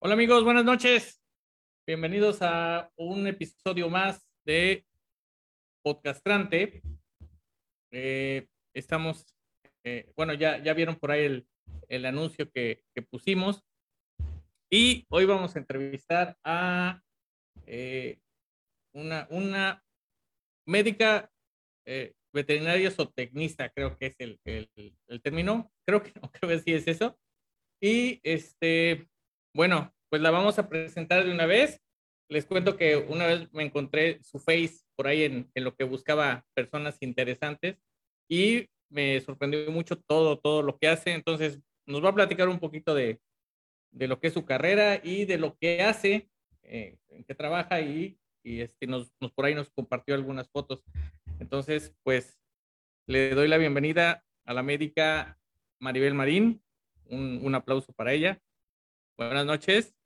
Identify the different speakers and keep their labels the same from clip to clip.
Speaker 1: Hola amigos, buenas noches. Bienvenidos a un episodio más de Podcastrante. Eh, estamos, eh, bueno, ya, ya vieron por ahí el, el anuncio que, pusimos. Y hoy vamos a entrevistar a eh, una, una médica veterinaria zootecnista, creo que es el, el, término. Creo que creo que sí es eso. Y este, bueno, pues la vamos a presentar de una vez. Les cuento que una vez me encontré su face por ahí en, lo que buscaba personas interesantes y me sorprendió mucho todo, todo lo que hace. Entonces, nos va a platicar un poquito de, de lo que es su carrera y de lo que hace, eh, en qué trabaja y, y este, nos, nos, por ahí nos compartió algunas fotos. Entonces, pues le doy la bienvenida a la médica Maribel Marín. Un, un aplauso para ella. Buenas noches.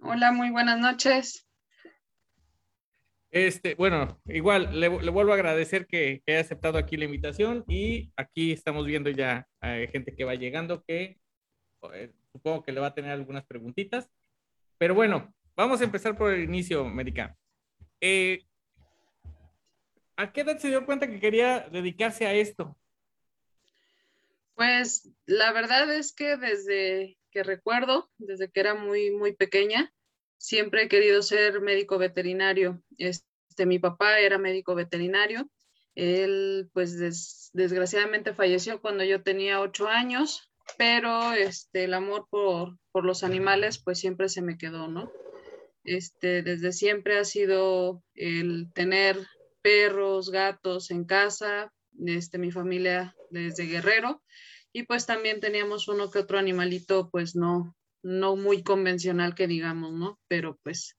Speaker 2: Hola, muy buenas noches.
Speaker 1: Este, bueno, igual le, le vuelvo a agradecer que, que, haya aceptado aquí la invitación y aquí estamos viendo ya eh, gente que va llegando que eh, supongo que le va a tener algunas preguntitas. Pero bueno, vamos a empezar por el inicio, Médica. Eh, ¿A qué edad se dio cuenta que quería dedicarse a esto?
Speaker 2: Pues la verdad es que desde que recuerdo, desde que era muy, muy pequeña, siempre he querido ser médico veterinario. Este, mi papá era médico veterinario. Él, pues, des, desgraciadamente falleció cuando yo tenía ocho años, pero este, el amor por, por, los animales, pues, siempre se me quedó, ¿no? Este, desde siempre ha sido el tener perros, gatos en casa. Este, mi familia desde Guerrero y pues también teníamos uno que otro animalito, pues no, no muy convencional que digamos, ¿no? Pero pues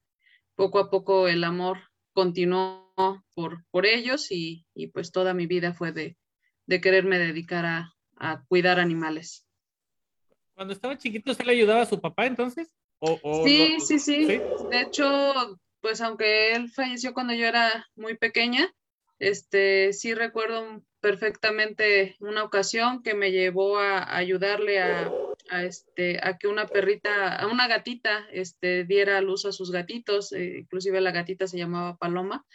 Speaker 2: poco a poco el amor continuó por, por ellos y, y pues toda mi vida fue de, de quererme dedicar a, a, cuidar animales.
Speaker 1: Cuando estaba chiquito, ¿usted le ayudaba a su papá entonces?
Speaker 2: ¿O, o sí, lo... sí, sí, sí. De hecho, pues aunque él falleció cuando yo era muy pequeña, este, sí recuerdo perfectamente una ocasión que me llevó a, ayudarle a, este, a que una perrita, a una gatita, este, diera luz a sus gatitos, eh, inclusive la gatita se llamaba Paloma,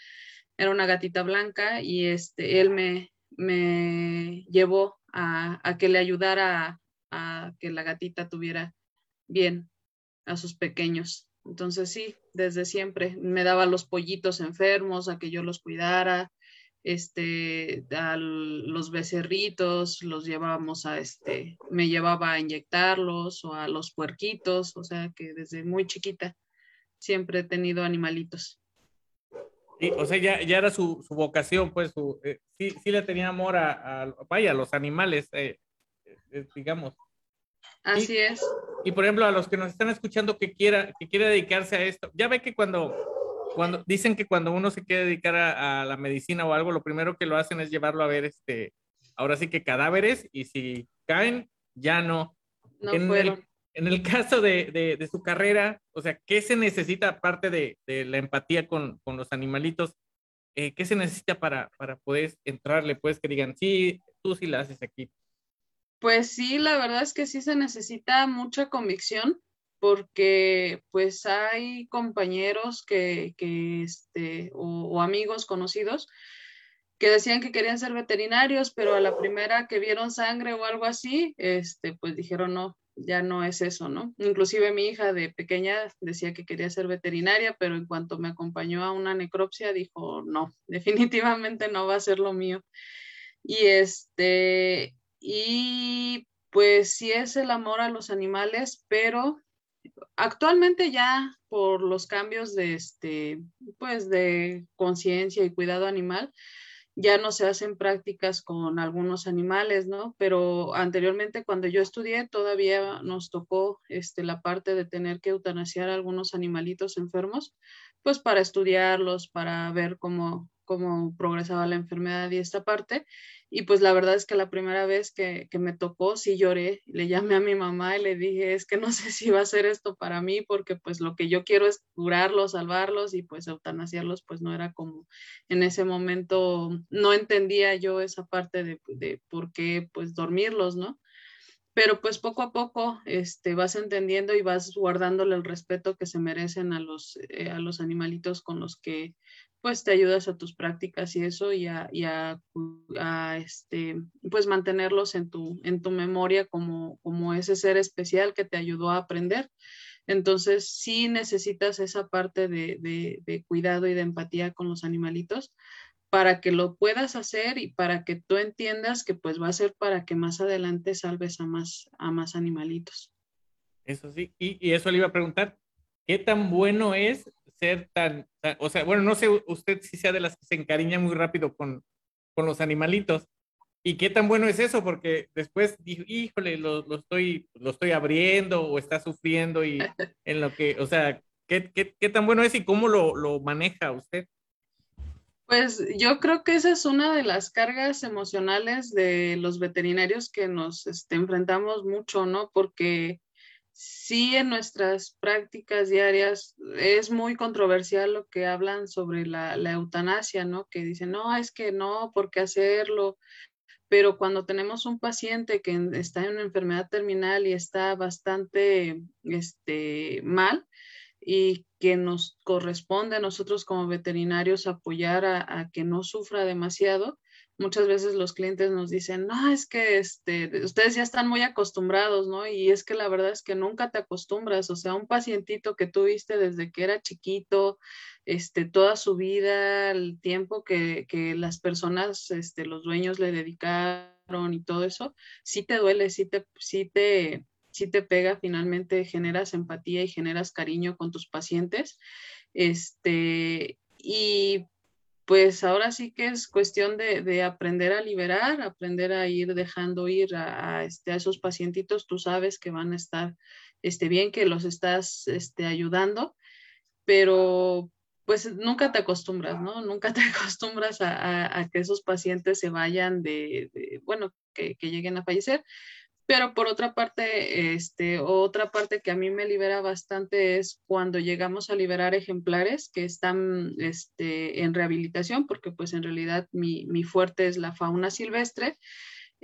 Speaker 2: era una gatita blanca y este, él me, me llevó a, a que le ayudara a que la gatita tuviera bien a sus pequeños. Entonces sí, desde siempre me daba los pollitos enfermos a que yo los cuidara, este, a los becerritos, los llevábamos a, este, me llevaba a inyectarlos o a los puerquitos, o sea que desde muy chiquita siempre he tenido animalitos.
Speaker 1: Y, o sea, ya, ya era su, su vocación, pues, su, eh, sí, sí le tenía amor a, a vaya, a los animales, eh, eh, digamos.
Speaker 2: Así
Speaker 1: y,
Speaker 2: es.
Speaker 1: Y por ejemplo, a los que nos están escuchando que quiera, que quiera dedicarse a esto, ya ve que cuando cuando dicen que cuando uno se quiere dedicar a, a, la medicina o algo, lo primero que lo hacen es llevarlo a ver, este, ahora sí que cadáveres y si caen, ya no.
Speaker 2: no
Speaker 1: en, el, en el caso de, de, de, su carrera, o sea, ¿qué se necesita aparte de, de la empatía con, con los animalitos? Eh, ¿Qué se necesita para, para poder entrarle? Pues que digan, sí, tú sí la haces aquí.
Speaker 2: Pues sí, la verdad es que sí se necesita mucha convicción porque pues hay compañeros que, que este, o, amigos conocidos que decían que querían ser veterinarios, pero a la primera que vieron sangre o algo así, este, pues dijeron no, ya no es eso, ¿no? Inclusive mi hija de pequeña decía que quería ser veterinaria, pero en cuanto me acompañó a una necropsia dijo no, definitivamente no va a ser lo mío. Y este, y pues sí es el amor a los animales, pero actualmente ya por los cambios de este pues de conciencia y cuidado animal ya no se hacen prácticas con algunos animales, ¿no? Pero anteriormente cuando yo estudié todavía nos tocó este la parte de tener que eutanasiar a algunos animalitos enfermos, pues para estudiarlos, para ver cómo cómo progresaba la enfermedad y esta parte. Y pues la verdad es que la primera vez que, que, me tocó, sí lloré, le llamé a mi mamá y le dije, es que no sé si va a ser esto para mí, porque pues lo que yo quiero es curarlos, salvarlos y pues eutanasiarlos, pues no era como en ese momento, no entendía yo esa parte de, de por qué pues dormirlos, ¿no? pero pues poco a poco este, vas entendiendo y vas guardándole el respeto que se merecen a los, eh, a los animalitos con los que pues te ayudas a tus prácticas y eso y a, y a, este, pues mantenerlos en tu, en tu memoria como, como ese ser especial que te ayudó a aprender. Entonces, sí necesitas esa parte de, de, de cuidado y de empatía con los animalitos para que lo puedas hacer y para que tú entiendas que pues va a ser para que más adelante salves a más, a más animalitos.
Speaker 1: Eso sí, y, y eso le iba a preguntar, ¿qué tan bueno es ser tan, o sea, bueno, no sé usted si sea de las que se encariña muy rápido con, con los animalitos, ¿Y qué tan bueno es eso? Porque después dijo, híjole, lo, lo, estoy, lo estoy abriendo o está sufriendo y en lo que, o sea, ¿qué, qué, qué tan bueno es y cómo lo, lo maneja usted?
Speaker 2: Pues yo creo que esa es una de las cargas emocionales de los veterinarios que nos este, enfrentamos mucho, ¿no? Porque sí en nuestras prácticas diarias es muy controversial lo que hablan sobre la, eutanasia, ¿no? Que dicen, no, es que no, ¿por qué hacerlo? Pero cuando tenemos un paciente que está en una enfermedad terminal y está bastante este, mal, y que nos corresponde a nosotros como veterinarios apoyar a, que no sufra demasiado. Muchas veces los clientes nos dicen, no, es que este, ustedes ya están muy acostumbrados, ¿no? Y es que la verdad es que nunca te acostumbras, o sea, un pacientito que tuviste desde que era chiquito, este, toda su vida, el tiempo que, que las personas, este, los dueños le dedicaron y todo eso, sí te duele, sí te, sí te, si te pega, finalmente generas empatía y generas cariño con tus pacientes. Este, y pues ahora sí que es cuestión de, aprender a liberar, aprender a ir dejando ir a, este, a esos pacientitos. Tú sabes que van a estar este, bien, que los estás este, ayudando, pero pues nunca te acostumbras, ¿no? Nunca te acostumbras a, que esos pacientes se vayan de, bueno, que, que, lleguen a fallecer. Pero por otra parte, este, otra parte que a mí me libera bastante es cuando llegamos a liberar ejemplares que están este, en rehabilitación, porque pues en realidad mi, mi fuerte es la fauna silvestre.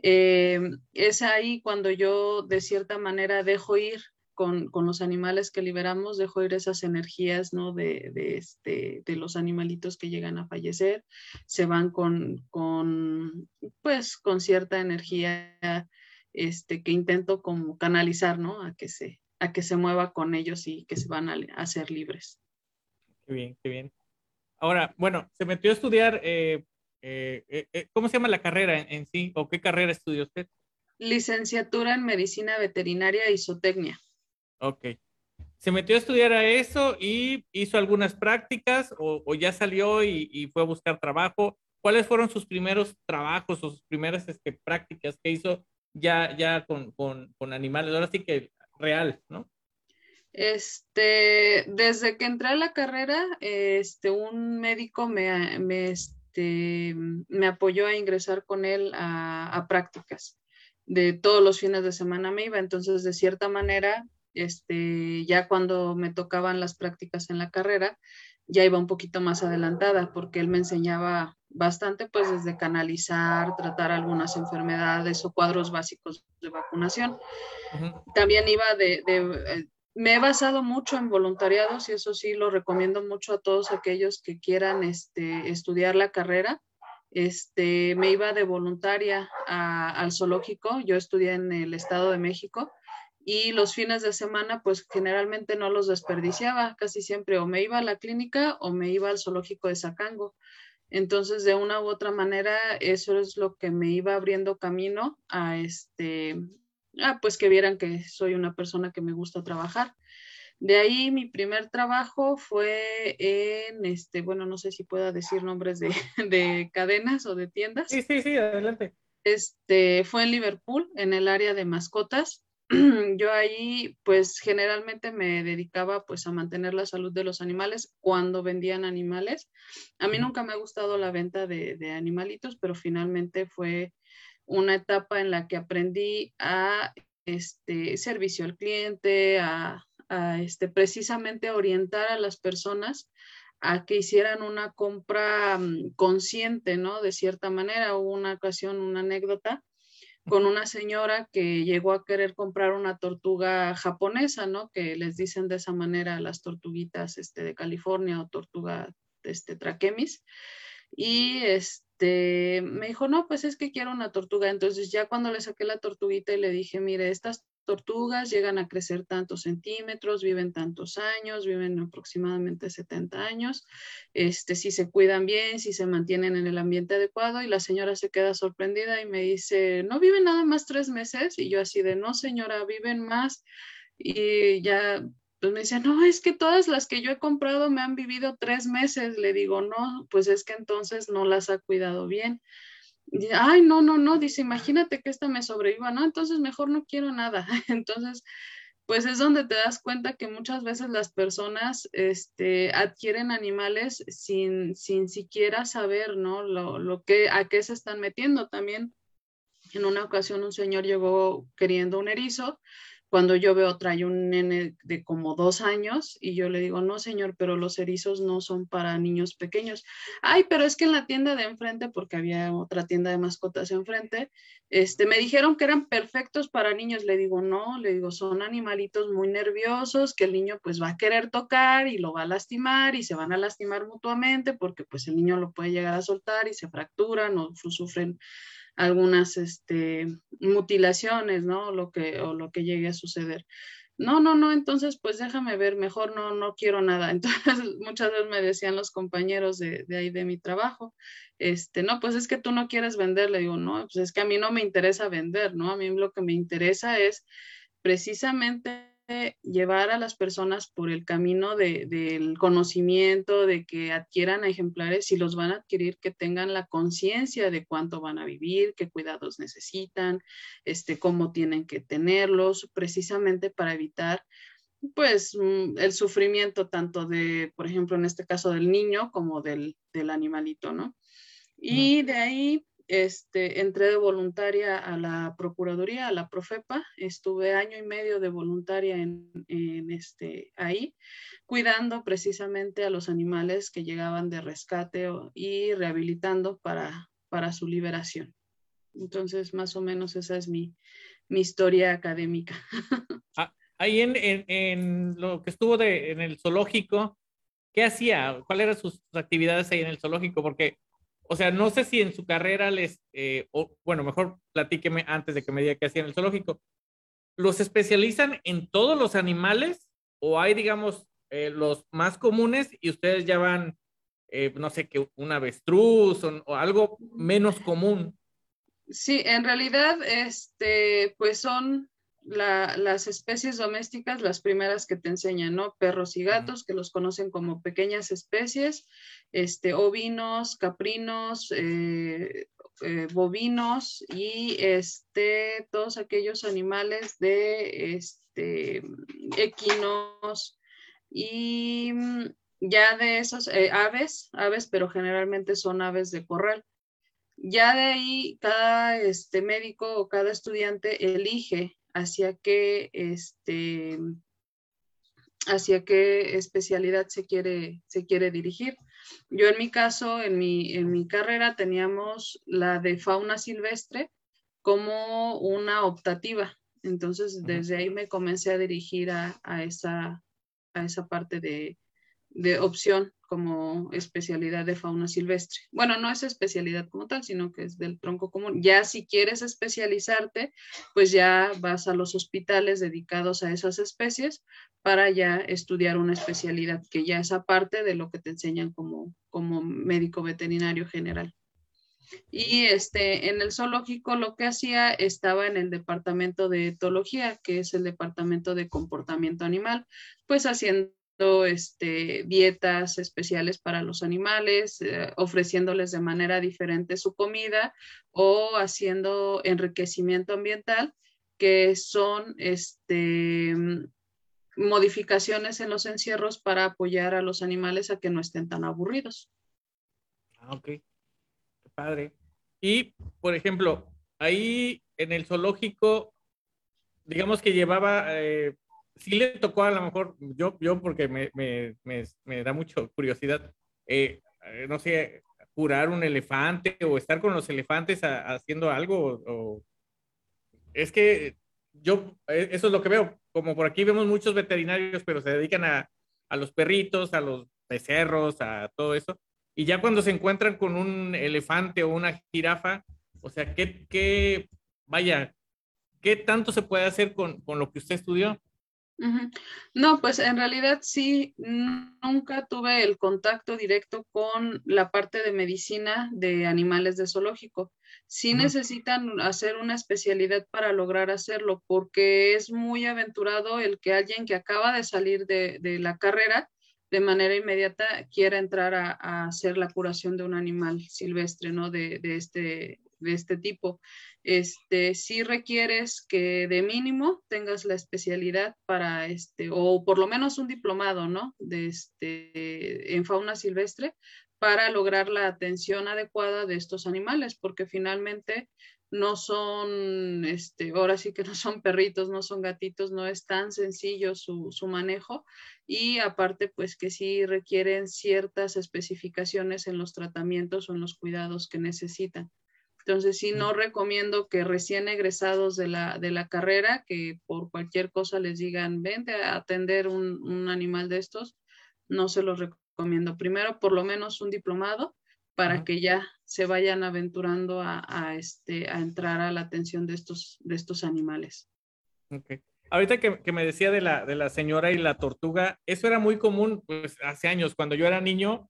Speaker 2: Eh, es ahí cuando yo de cierta manera dejo ir con, con, los animales que liberamos, dejo ir esas energías ¿no? de, de, este, de los animalitos que llegan a fallecer, se van con, con, pues, con cierta energía este, que intento como canalizar, ¿no? A que se, a que se mueva con ellos y que se van a, a ser libres.
Speaker 1: Qué bien, qué bien. Ahora, bueno, se metió a estudiar, eh, eh, eh, ¿cómo se llama la carrera en, sí? ¿O qué carrera estudió usted?
Speaker 2: Licenciatura en Medicina Veterinaria y Zootecnia.
Speaker 1: Ok. Se metió a estudiar a eso y hizo algunas prácticas o, o ya salió y, y, fue a buscar trabajo. ¿Cuáles fueron sus primeros trabajos o sus primeras este, prácticas que hizo ya, ya con, con, con animales, ahora sí que real, ¿no?
Speaker 2: Este, desde que entré a la carrera, este, un médico me, me, este, me apoyó a ingresar con él a, a, prácticas. De todos los fines de semana me iba, entonces de cierta manera, este, ya cuando me tocaban las prácticas en la carrera, ya iba un poquito más adelantada porque él me enseñaba bastante, pues desde canalizar, tratar algunas enfermedades o cuadros básicos de vacunación. También iba de, eh, me he basado mucho en voluntariados y eso sí lo recomiendo mucho a todos aquellos que quieran este, estudiar la carrera. Este, me iba de voluntaria al zoológico, yo estudié en el Estado de México y los fines de semana pues generalmente no los desperdiciaba, casi siempre o me iba a la clínica o me iba al zoológico de Sacango. Entonces, de una u otra manera, eso es lo que me iba abriendo camino a este, a pues que vieran que soy una persona que me gusta trabajar. De ahí mi primer trabajo fue en, este, bueno, no sé si pueda decir nombres de, de cadenas o de tiendas.
Speaker 1: Sí, sí, sí, adelante.
Speaker 2: Este, fue en Liverpool, en el área de mascotas. yo ahí pues generalmente me dedicaba pues a mantener la salud de los animales cuando vendían animales. A mí nunca me ha gustado la venta de, de animalitos, pero finalmente fue una etapa en la que aprendí a este servicio al cliente, a, a este, precisamente orientar a las personas a que hicieran una compra mm, consciente, ¿no? De cierta manera, hubo una ocasión, una anécdota con una señora que llegó a querer comprar una tortuga japonesa, ¿no? Que les dicen de esa manera las tortuguitas este, de California o tortuga este, traquemis. Y este, me dijo, no, pues es que quiero una tortuga. Entonces ya cuando le saqué la tortuguita y le dije, mire, estas tortugas llegan a crecer tantos centímetros, viven tantos años, viven aproximadamente 70 años, este, si se cuidan bien, si se mantienen en el ambiente adecuado y la señora se queda sorprendida y me dice, ¿no viven nada más tres meses? Y yo así de, no señora, viven más y ya pues me dice, no, es que todas las que yo he comprado me han vivido tres meses. Le digo, no, pues es que entonces no las ha cuidado bien ay, no, no, no, dice, imagínate que esta me sobreviva, no, entonces mejor no quiero nada. Entonces, pues es donde te das cuenta que muchas veces las personas este, adquieren animales sin, sin siquiera saber, ¿no? Lo, lo que, a qué se están metiendo. También en una ocasión un señor llegó queriendo un erizo cuando yo veo trae un nene de como dos años y yo le digo, no señor, pero los erizos no son para niños pequeños. Ay, pero es que en la tienda de enfrente, porque había otra tienda de mascotas enfrente, este, me dijeron que eran perfectos para niños. Le digo, no, le digo, son animalitos muy nerviosos que el niño pues va a querer tocar y lo va a lastimar y se van a lastimar mutuamente porque pues el niño lo puede llegar a soltar y se fracturan o sufren algunas este, mutilaciones, ¿no? Lo que, o lo que llegue a suceder. No, no, no, entonces pues déjame ver, mejor no, no quiero nada. Entonces muchas veces me decían los compañeros de, de ahí de mi trabajo, este, no, pues es que tú no quieres vender, le digo, no, pues es que a mí no me interesa vender, ¿no? A mí lo que me interesa es precisamente llevar a las personas por el camino del conocimiento, de que adquieran ejemplares, si los van a adquirir, que tengan la conciencia de cuánto van a vivir, qué cuidados necesitan, este, cómo tienen que tenerlos, precisamente para evitar pues mm, el sufrimiento tanto de, por ejemplo, en este caso del niño como del, del animalito, ¿no? Y de ahí este, entré de voluntaria a la Procuraduría, a la Profepa, estuve año y medio de voluntaria en, este, ahí, cuidando precisamente a los animales que llegaban de rescate y rehabilitando para, para su liberación. Entonces, más o menos esa es mi, mi historia académica.
Speaker 1: Ah, ahí en, en, lo que estuvo de, en el zoológico, ¿qué hacía? ¿Cuáles eran sus actividades ahí en el zoológico? Porque o sea, no sé si en su carrera les, eh, o, bueno, mejor platíqueme antes de que me diga qué hacían el zoológico. ¿Los especializan en todos los animales o hay, digamos, eh, los más comunes y ustedes ya van, eh, no sé, que un avestruz o, algo menos común?
Speaker 2: Sí, en realidad, este, pues son las especies domésticas, las primeras que te enseñan, ¿no? Perros y gatos, que los conocen como pequeñas especies, este, ovinos, caprinos, eh, eh, bovinos y este, todos aquellos animales de este, equinos y mm, ya de esos eh, aves, aves, pero generalmente son aves de corral. Ya de ahí cada este, médico o cada estudiante elige hacia qué, este, hacia qué especialidad se quiere, se quiere dirigir. Yo en mi caso, en mi, en mi carrera teníamos la de fauna silvestre como una optativa. Entonces, desde ahí me comencé a dirigir a, esa, a esa parte de, de opción como especialidad de fauna silvestre. Bueno, no es especialidad como tal, sino que es del tronco común. Ya si quieres especializarte, pues ya vas a los hospitales dedicados a esas especies para ya estudiar una especialidad que ya es aparte de lo que te enseñan como, como médico veterinario general. Y este, en el zoológico lo que hacía estaba en el departamento de etología, que es el departamento de comportamiento animal, pues haciendo este, dietas especiales para los animales, eh, ofreciéndoles de manera diferente su comida o haciendo enriquecimiento ambiental, que son este, modificaciones en los encierros para apoyar a los animales a que no estén tan aburridos.
Speaker 1: Ah, ok. Qué padre. Y, por ejemplo, ahí en el zoológico, digamos que llevaba eh, sí le tocó a lo mejor, yo, yo porque me, me, me, da mucha curiosidad, eh, eh, no sé, curar un elefante o estar con los elefantes haciendo algo o, es que yo, eh, eso es lo que veo, como por aquí vemos muchos veterinarios, pero se dedican a, a los perritos, a los becerros, a todo eso. Y ya cuando se encuentran con un elefante o una jirafa, o sea, ¿qué, qué vaya, qué tanto se puede hacer con, con lo que usted estudió?
Speaker 2: No, pues en realidad sí, nunca tuve el contacto directo con la parte de medicina de animales de zoológico. Sí necesitan hacer una especialidad para lograr hacerlo, porque es muy aventurado el que alguien que acaba de salir de, la carrera de manera inmediata quiera entrar a, hacer la curación de un animal silvestre, ¿no? De, de, este, de este tipo. Este, si requieres que de mínimo tengas la especialidad para este, o por lo menos un diplomado, ¿no? De este, en fauna silvestre para lograr la atención adecuada de estos animales, porque finalmente no son, este, ahora sí que no son perritos, no son gatitos, no es tan sencillo su, su, manejo y aparte pues que sí requieren ciertas especificaciones en los tratamientos o en los cuidados que necesitan. Entonces, sí, no recomiendo que recién egresados de la, de la carrera, que por cualquier cosa les digan, vente a atender un, un animal de estos, no se los recomiendo. Primero, por lo menos un diplomado para que ya se vayan aventurando a, a, este, a entrar a la atención de estos, de estos animales.
Speaker 1: Okay. Ahorita que, que, me decía de la, de la señora y la tortuga, eso era muy común pues hace años, cuando yo era niño,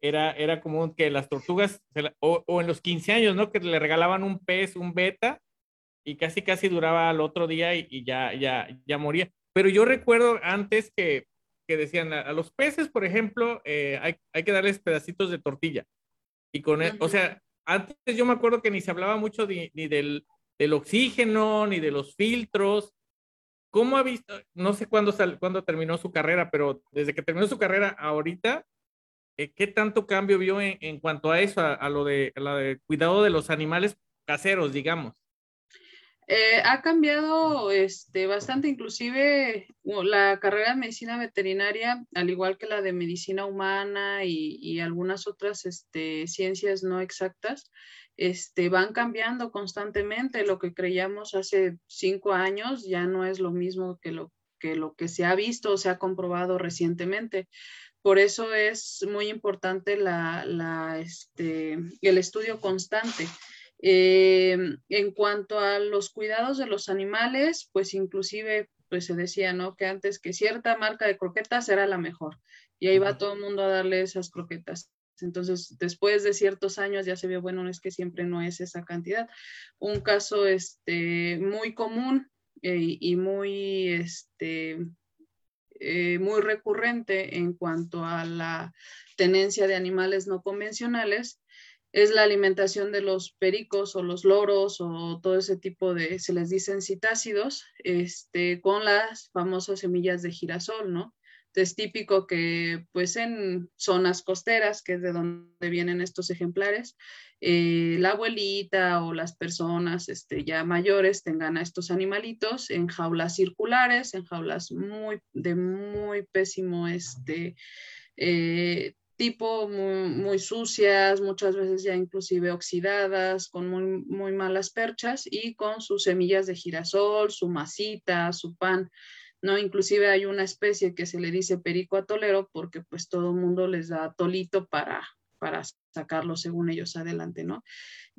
Speaker 1: era, era común que las tortugas, o, o, en los 15 años, ¿no? Que le regalaban un pez, un beta, y casi, casi duraba al otro día y, ya, ya, ya moría. Pero yo recuerdo antes que, que decían a, los peces, por ejemplo, eh, hay, hay, que darles pedacitos de tortilla. Y con, él, e, o sea, antes yo me acuerdo que ni se hablaba mucho ni del, del oxígeno, ni de los filtros. ¿Cómo ha visto? No sé cuándo, sal, cuándo terminó su carrera, pero desde que terminó su carrera ahorita, ¿qué tanto cambio vio en, cuanto a eso, a, lo de, de cuidado de los animales caseros, digamos?
Speaker 2: Eh, ha cambiado este, bastante, inclusive la carrera de medicina veterinaria, al igual que la de medicina humana y, algunas otras este, ciencias no exactas, este, van cambiando constantemente. Lo que creíamos hace cinco años ya no es lo mismo que lo que, lo que se ha visto o se ha comprobado recientemente. Por eso es muy importante la, este, el estudio constante. Eh, en cuanto a los cuidados de los animales, pues inclusive pues se decía, ¿no? Que antes que cierta marca de croquetas era la mejor y ahí va todo el mundo a darle esas croquetas. Entonces, después de ciertos años ya se vio, bueno, es que siempre no es esa cantidad. Un caso este, muy común eh, y muy este, eh, muy recurrente en cuanto a la tenencia de animales no convencionales es la alimentación de los pericos o los loros o todo ese tipo de, se les dicen citácidos, este, con las famosas semillas de girasol, ¿no? Es típico que pues en zonas costeras, que es de donde vienen estos ejemplares, eh, la abuelita o las personas este, ya mayores tengan a estos animalitos en jaulas circulares, en jaulas muy, de muy pésimo este, eh, tipo, muy, sucias, muchas veces ya inclusive oxidadas, con muy, muy malas perchas y con sus semillas de girasol, su masita, su pan. ¿No? Inclusive hay una especie que se le dice perico atolero porque pues todo el mundo les da tolito para, para sacarlo según ellos adelante, ¿no?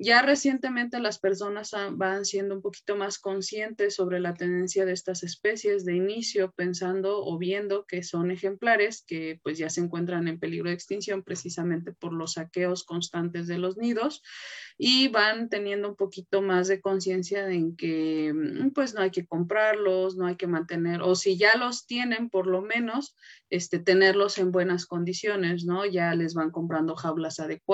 Speaker 2: Ya recientemente las personas van siendo un poquito más conscientes sobre la tendencia de estas especies de inicio, pensando o viendo que son ejemplares que pues ya se encuentran en peligro de extinción precisamente por los saqueos constantes de los nidos y van teniendo un poquito más de conciencia en que mm, pues no hay que comprarlos, no hay que mantener, o si ya los tienen, por lo menos, este, tenerlos en buenas condiciones, ¿no? Ya les van comprando jaulas adecuadas,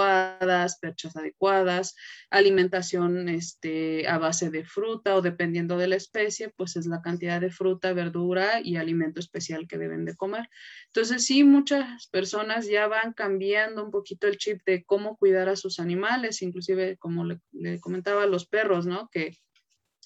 Speaker 2: perchas adecuadas, alimentación este, a base de fruta o dependiendo de la especie, pues es la cantidad de fruta, verdura y alimento especial que deben de comer. Entonces sí, muchas personas ya van cambiando un poquito el chip de cómo cuidar a sus animales, inclusive como le, comentaba a los perros, ¿no? Que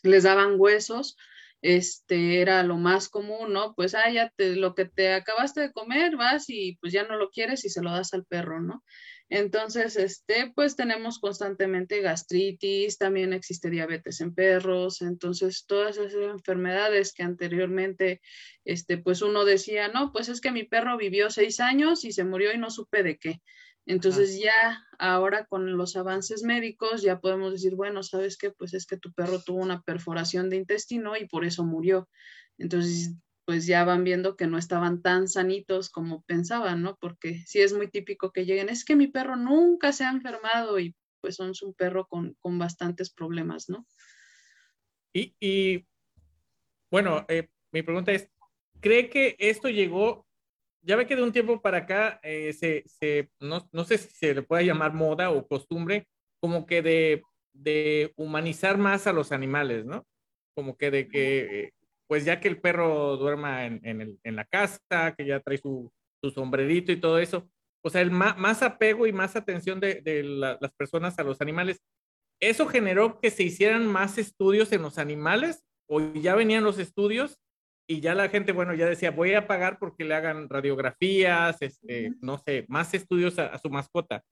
Speaker 2: les daban huesos este era lo más común, ¿no? Pues, ah, ya lo que te acabaste de comer, vas y pues ya no lo quieres y se lo das al perro, ¿no? Entonces, este, pues tenemos constantemente gastritis, también existe diabetes en perros, entonces todas esas enfermedades que anteriormente, este, pues uno decía, no, pues es que mi perro vivió seis años y se murió y no supe de qué. Entonces ya ahora con los avances médicos ya podemos decir, bueno, sabes qué, pues es que tu perro tuvo una perforación de intestino y por eso murió. Entonces pues ya van viendo que no estaban tan sanitos como pensaban, ¿no? Porque sí es muy típico que lleguen, es que mi perro nunca se ha enfermado y pues son un perro con, bastantes problemas, ¿no?
Speaker 1: Y, bueno, eh, mi pregunta es, ¿cree que esto llegó, ya ve que de un tiempo para acá, eh, se, no, sé si se le puede llamar moda o costumbre, como que de, de humanizar más a los animales, ¿no? Como que de que pues ya que el perro duerma en, la casa, que ya trae su, sombrerito y todo eso, o sea, el más, apego y más atención de, las personas a los animales, ¿eso generó que se hicieran más estudios en los animales o ya venían los estudios y ya la gente, bueno, ya decía, voy a pagar porque le hagan radiografías, este, no sé, más estudios a, su mascota?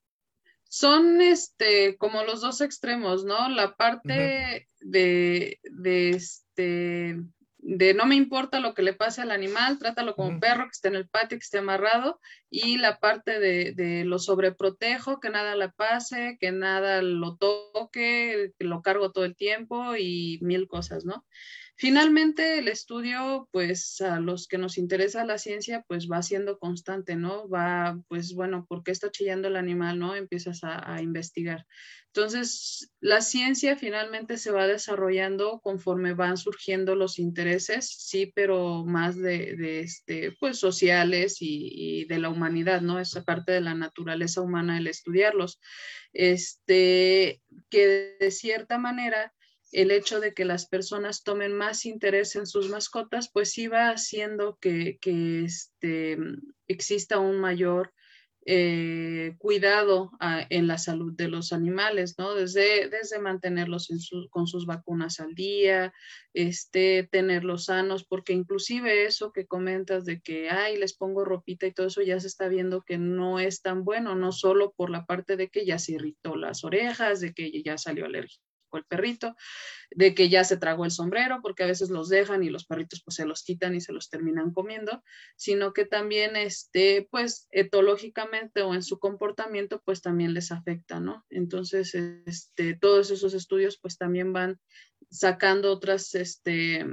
Speaker 2: Son este, como los dos extremos, ¿no? La parte de, de, este, de no me importa lo que le pase al animal, trátalo como un perro que esté en el patio, que esté amarrado, y la parte de, de, lo sobreprotejo, que nada le pase, que nada lo toque, que lo cargo todo el tiempo y mil cosas, ¿no? Finalmente, el estudio, pues a los que nos interesa la ciencia, pues va siendo constante, ¿no? Va, pues bueno, ¿por qué está chillando el animal, no? Empiezas a, investigar. Entonces, la ciencia finalmente se va desarrollando conforme van surgiendo los intereses, sí, pero más de, este, pues sociales y, y, de la humanidad, ¿no? Esa parte de la naturaleza humana, el estudiarlos. Este, que de cierta manera el hecho de que las personas tomen más interés en sus mascotas, pues sí va haciendo que, este, exista un mayor eh, cuidado ah, en la salud de los animales, ¿no? Desde, desde mantenerlos con sus vacunas al día, este, tenerlos sanos, porque inclusive eso que comentas de que, ay, les pongo ropita y todo eso, ya se está viendo que no es tan bueno, no solo por la parte de que ya se irritó las orejas, de que ya salió alergia el perrito, de que ya se tragó el sombrero, porque a veces los dejan y los perritos pues se los quitan y se los terminan comiendo, sino que también este, pues etológicamente o en su comportamiento pues también les afecta, ¿no? Entonces, este, todos esos estudios pues también van sacando otras, este,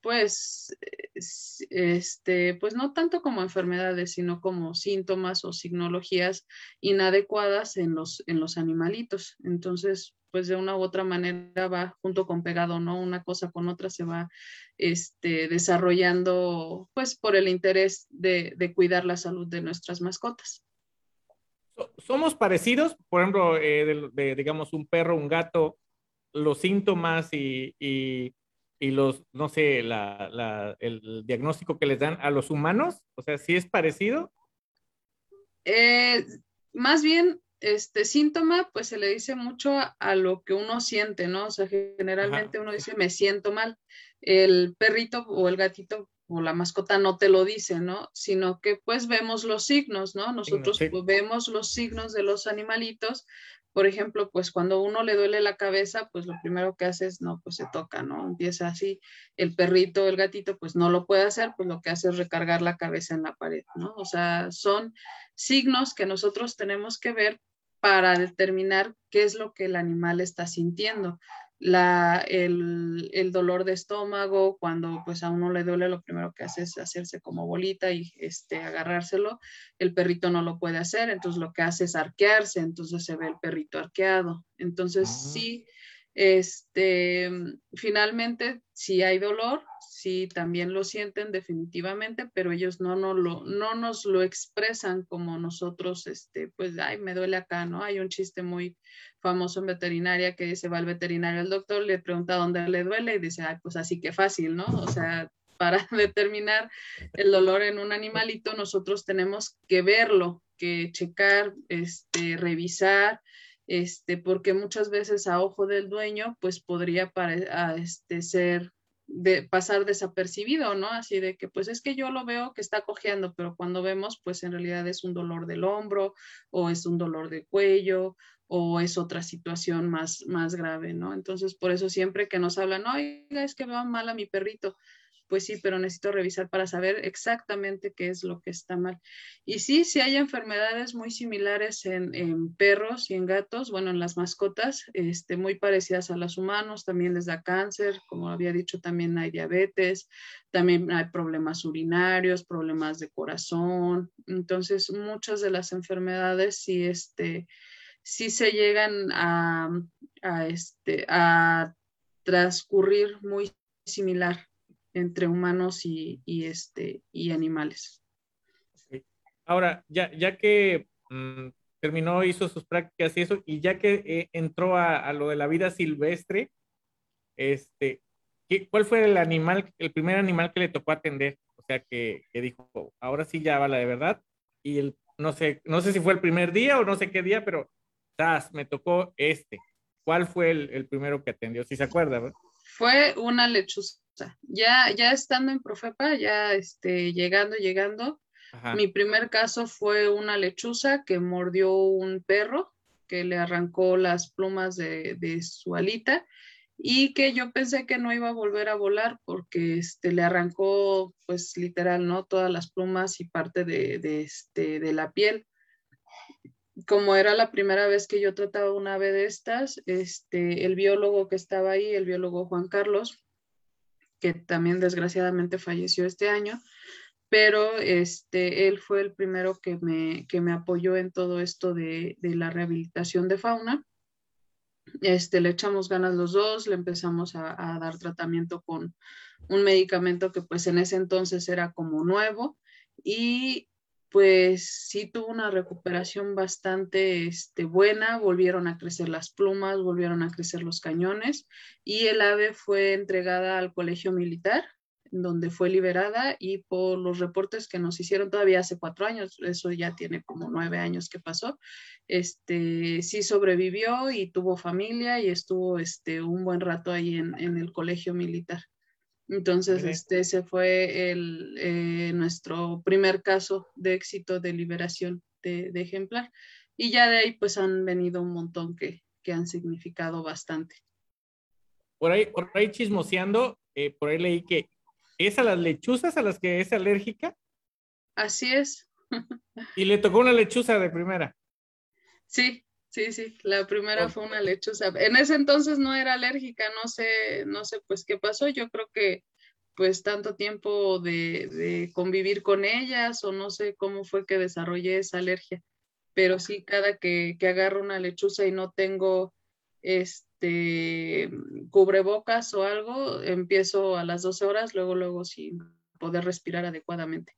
Speaker 2: pues, este, pues no tanto como enfermedades, sino como síntomas o signologías inadecuadas en los, en los animalitos. Entonces, pues de una u otra manera va junto con pegado, ¿no? Una cosa con otra se va este, desarrollando, pues por el interés de, cuidar la salud de nuestras mascotas.
Speaker 1: Somos parecidos, por ejemplo, eh, de, digamos, un perro, un gato, los síntomas y, y, los, no sé, la, el diagnóstico que les dan a los humanos, o sea, ¿sí es parecido?
Speaker 2: Eh, más bien este síntoma, pues se le dice mucho a, lo que uno siente, ¿no? O sea, generalmente uno dice, me siento mal. El perrito o el gatito o la mascota no te lo dice, ¿no? Sino que pues vemos los signos, ¿no? Nosotros pues, vemos los signos de los animalitos. Por ejemplo, pues cuando uno le duele la cabeza, pues lo primero que hace es, no, pues se toca, ¿no? Empieza así. El perrito, el gatito, pues no lo puede hacer, pues lo que hace es recargar la cabeza en la pared, ¿no? O sea, son signos que nosotros tenemos que ver para determinar qué es lo que el animal está sintiendo. La, el, el, dolor de estómago, cuando pues a uno le duele, lo primero que hace es hacerse como bolita y este, agarrárselo. El perrito no lo puede hacer, entonces lo que hace es arquearse, entonces se ve el perrito arqueado. Entonces ah. sí, este, finalmente, si hay dolor, sí también lo sienten definitivamente, pero ellos no, no, lo, no nos lo expresan como nosotros, este, pues, ay, me duele acá, ¿no? Hay un chiste muy famoso en veterinaria que dice, va al veterinario al doctor, le pregunta dónde le duele y dice, ay, pues así que fácil, ¿no? O sea, para determinar el dolor en un animalito, nosotros tenemos que verlo, que checar, este, revisar, este, porque muchas veces a ojo del dueño, pues podría este, ser de pasar desapercibido, ¿no? Así de que, pues es que yo lo veo que está cojeando, pero cuando vemos, pues en realidad es un dolor del hombro o es un dolor de cuello o es otra situación más, más grave, ¿no? Entonces, por eso siempre que nos hablan, oiga, es que veo mal a mi perrito, pues sí, pero necesito revisar para saber exactamente qué es lo que está mal. Y sí, sí hay enfermedades muy similares en, perros y en gatos, bueno, en las mascotas, este, muy parecidas a los humanos, también les da cáncer, como había dicho, también hay diabetes, también hay problemas urinarios, problemas de corazón, entonces muchas de las enfermedades sí, este, sí se llegan a, este, a transcurrir muy similar entre humanos y, este, y animales.
Speaker 1: Ahora, ya, ya que mm, terminó, hizo sus prácticas y eso, y ya que eh, entró a, lo de la vida silvestre, este, ¿qué, ¿cuál fue el animal, el primer animal que le tocó atender? O sea, que, dijo, ahora sí ya va la de verdad. Y el, no sé, no sé si fue el primer día o no sé qué día, pero me tocó este. ¿Cuál fue el, primero que atendió? Si se acuerda,
Speaker 2: Fue una lechuza ya, ya estando en Profepa, ya este, llegando, llegando, mi primer caso fue una lechuza que mordió un perro, que le arrancó las plumas de, su alita y que yo pensé que no iba a volver a volar porque este, le arrancó, pues literal, ¿no? Todas las plumas y parte de, de, este, de la piel. Como era la primera vez que yo trataba una ave de estas, este, el biólogo que estaba ahí, el biólogo Juan Carlos, que también desgraciadamente falleció este año, pero este, él fue el primero que me, que me apoyó en todo esto de, de, la rehabilitación de fauna. Este, le echamos ganas los dos, le empezamos a, a, dar tratamiento con un medicamento que pues en ese entonces era como nuevo y pues sí tuvo una recuperación bastante este, buena, volvieron a crecer las plumas, volvieron a crecer los cañones y el ave fue entregada al colegio militar donde fue liberada y por los reportes que nos hicieron todavía hace cuatro años, eso ya tiene como nueve años que pasó, este, sí sobrevivió y tuvo familia y estuvo este, un buen rato ahí en, en el colegio militar. Entonces, este, ese fue el, eh, nuestro primer caso de éxito de liberación de, ejemplar. Y ya de ahí, pues han venido un montón que, que han significado bastante.
Speaker 1: Por ahí, por ahí chismoseando, eh, por ahí leí que es a las lechuzas a las que es alérgica.
Speaker 2: Así es.
Speaker 1: y le tocó una lechuza de primera.
Speaker 2: Sí, Sí, sí, la primera fue una lechuza. En ese entonces no era alérgica, no sé, no sé pues qué pasó. Yo creo que pues tanto tiempo de, convivir con ellas o no sé cómo fue que desarrollé esa alergia. Pero sí, cada que, que agarro una lechuza y no tengo este cubrebocas o algo, empiezo a las 12 horas, luego, luego sin poder respirar adecuadamente.